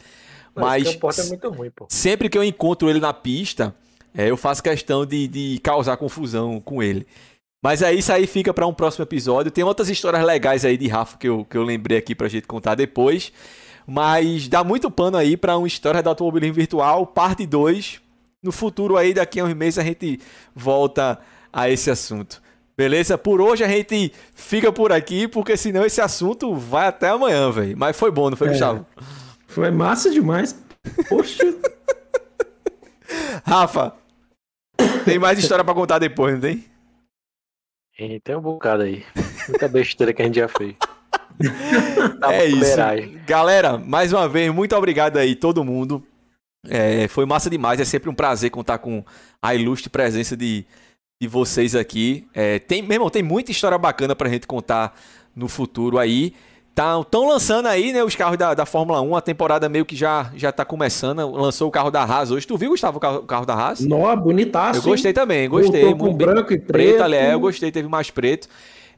Mas Mas o porta é muito ruim, pô. sempre que eu encontro ele na pista, é, eu faço questão de, de causar confusão com ele. Mas aí isso aí fica para um próximo episódio. Tem outras histórias legais aí de Rafa que eu, que eu lembrei aqui pra gente contar depois. Mas dá muito pano aí pra uma história do automobilismo virtual, parte 2. No futuro aí, daqui a uns meses, a gente volta a esse assunto. Beleza? Por hoje a gente fica por aqui, porque senão esse assunto vai até amanhã, velho. Mas foi bom, não foi, É. Gustavo? Foi massa demais. Poxa. <laughs> Rafa, tem mais história pra contar depois, não tem? Tem um bocado aí. Muita besteira que a gente já fez. <laughs> É isso. Galera, mais uma vez, muito obrigado aí, todo mundo. É, foi massa demais, é sempre um prazer contar com a ilustre presença de, de vocês aqui. É, tem, meu irmão, tem muita história bacana pra gente contar no futuro aí. Estão lançando aí, né, os carros da, da Fórmula 1, a temporada meio que já, já tá começando. Lançou o carro da Haas hoje. Tu viu, Gustavo, o carro, o carro da Haas? Nó, bonitaço. Eu gostei também, gostei. Voltou muito bem- branco e preto, preto. ali, é, eu gostei, teve mais preto.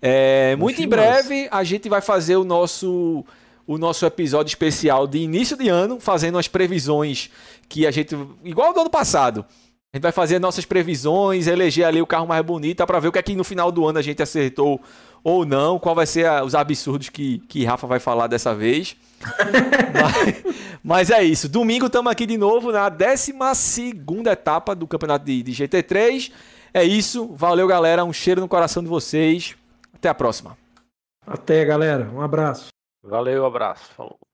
É, muito em breve a gente vai fazer o nosso o nosso episódio especial de início de ano, fazendo as previsões que a gente igual do ano passado. A gente vai fazer nossas previsões, eleger ali o carro mais bonito, para ver o que é que no final do ano a gente acertou ou não, qual vai ser a- os absurdos que, que Rafa vai falar dessa vez. <laughs> mas, mas é isso. Domingo estamos aqui de novo na 12 etapa do campeonato de, de GT3. É isso. Valeu, galera. Um cheiro no coração de vocês. Até a próxima. Até, galera. Um abraço. Valeu, abraço. Falou.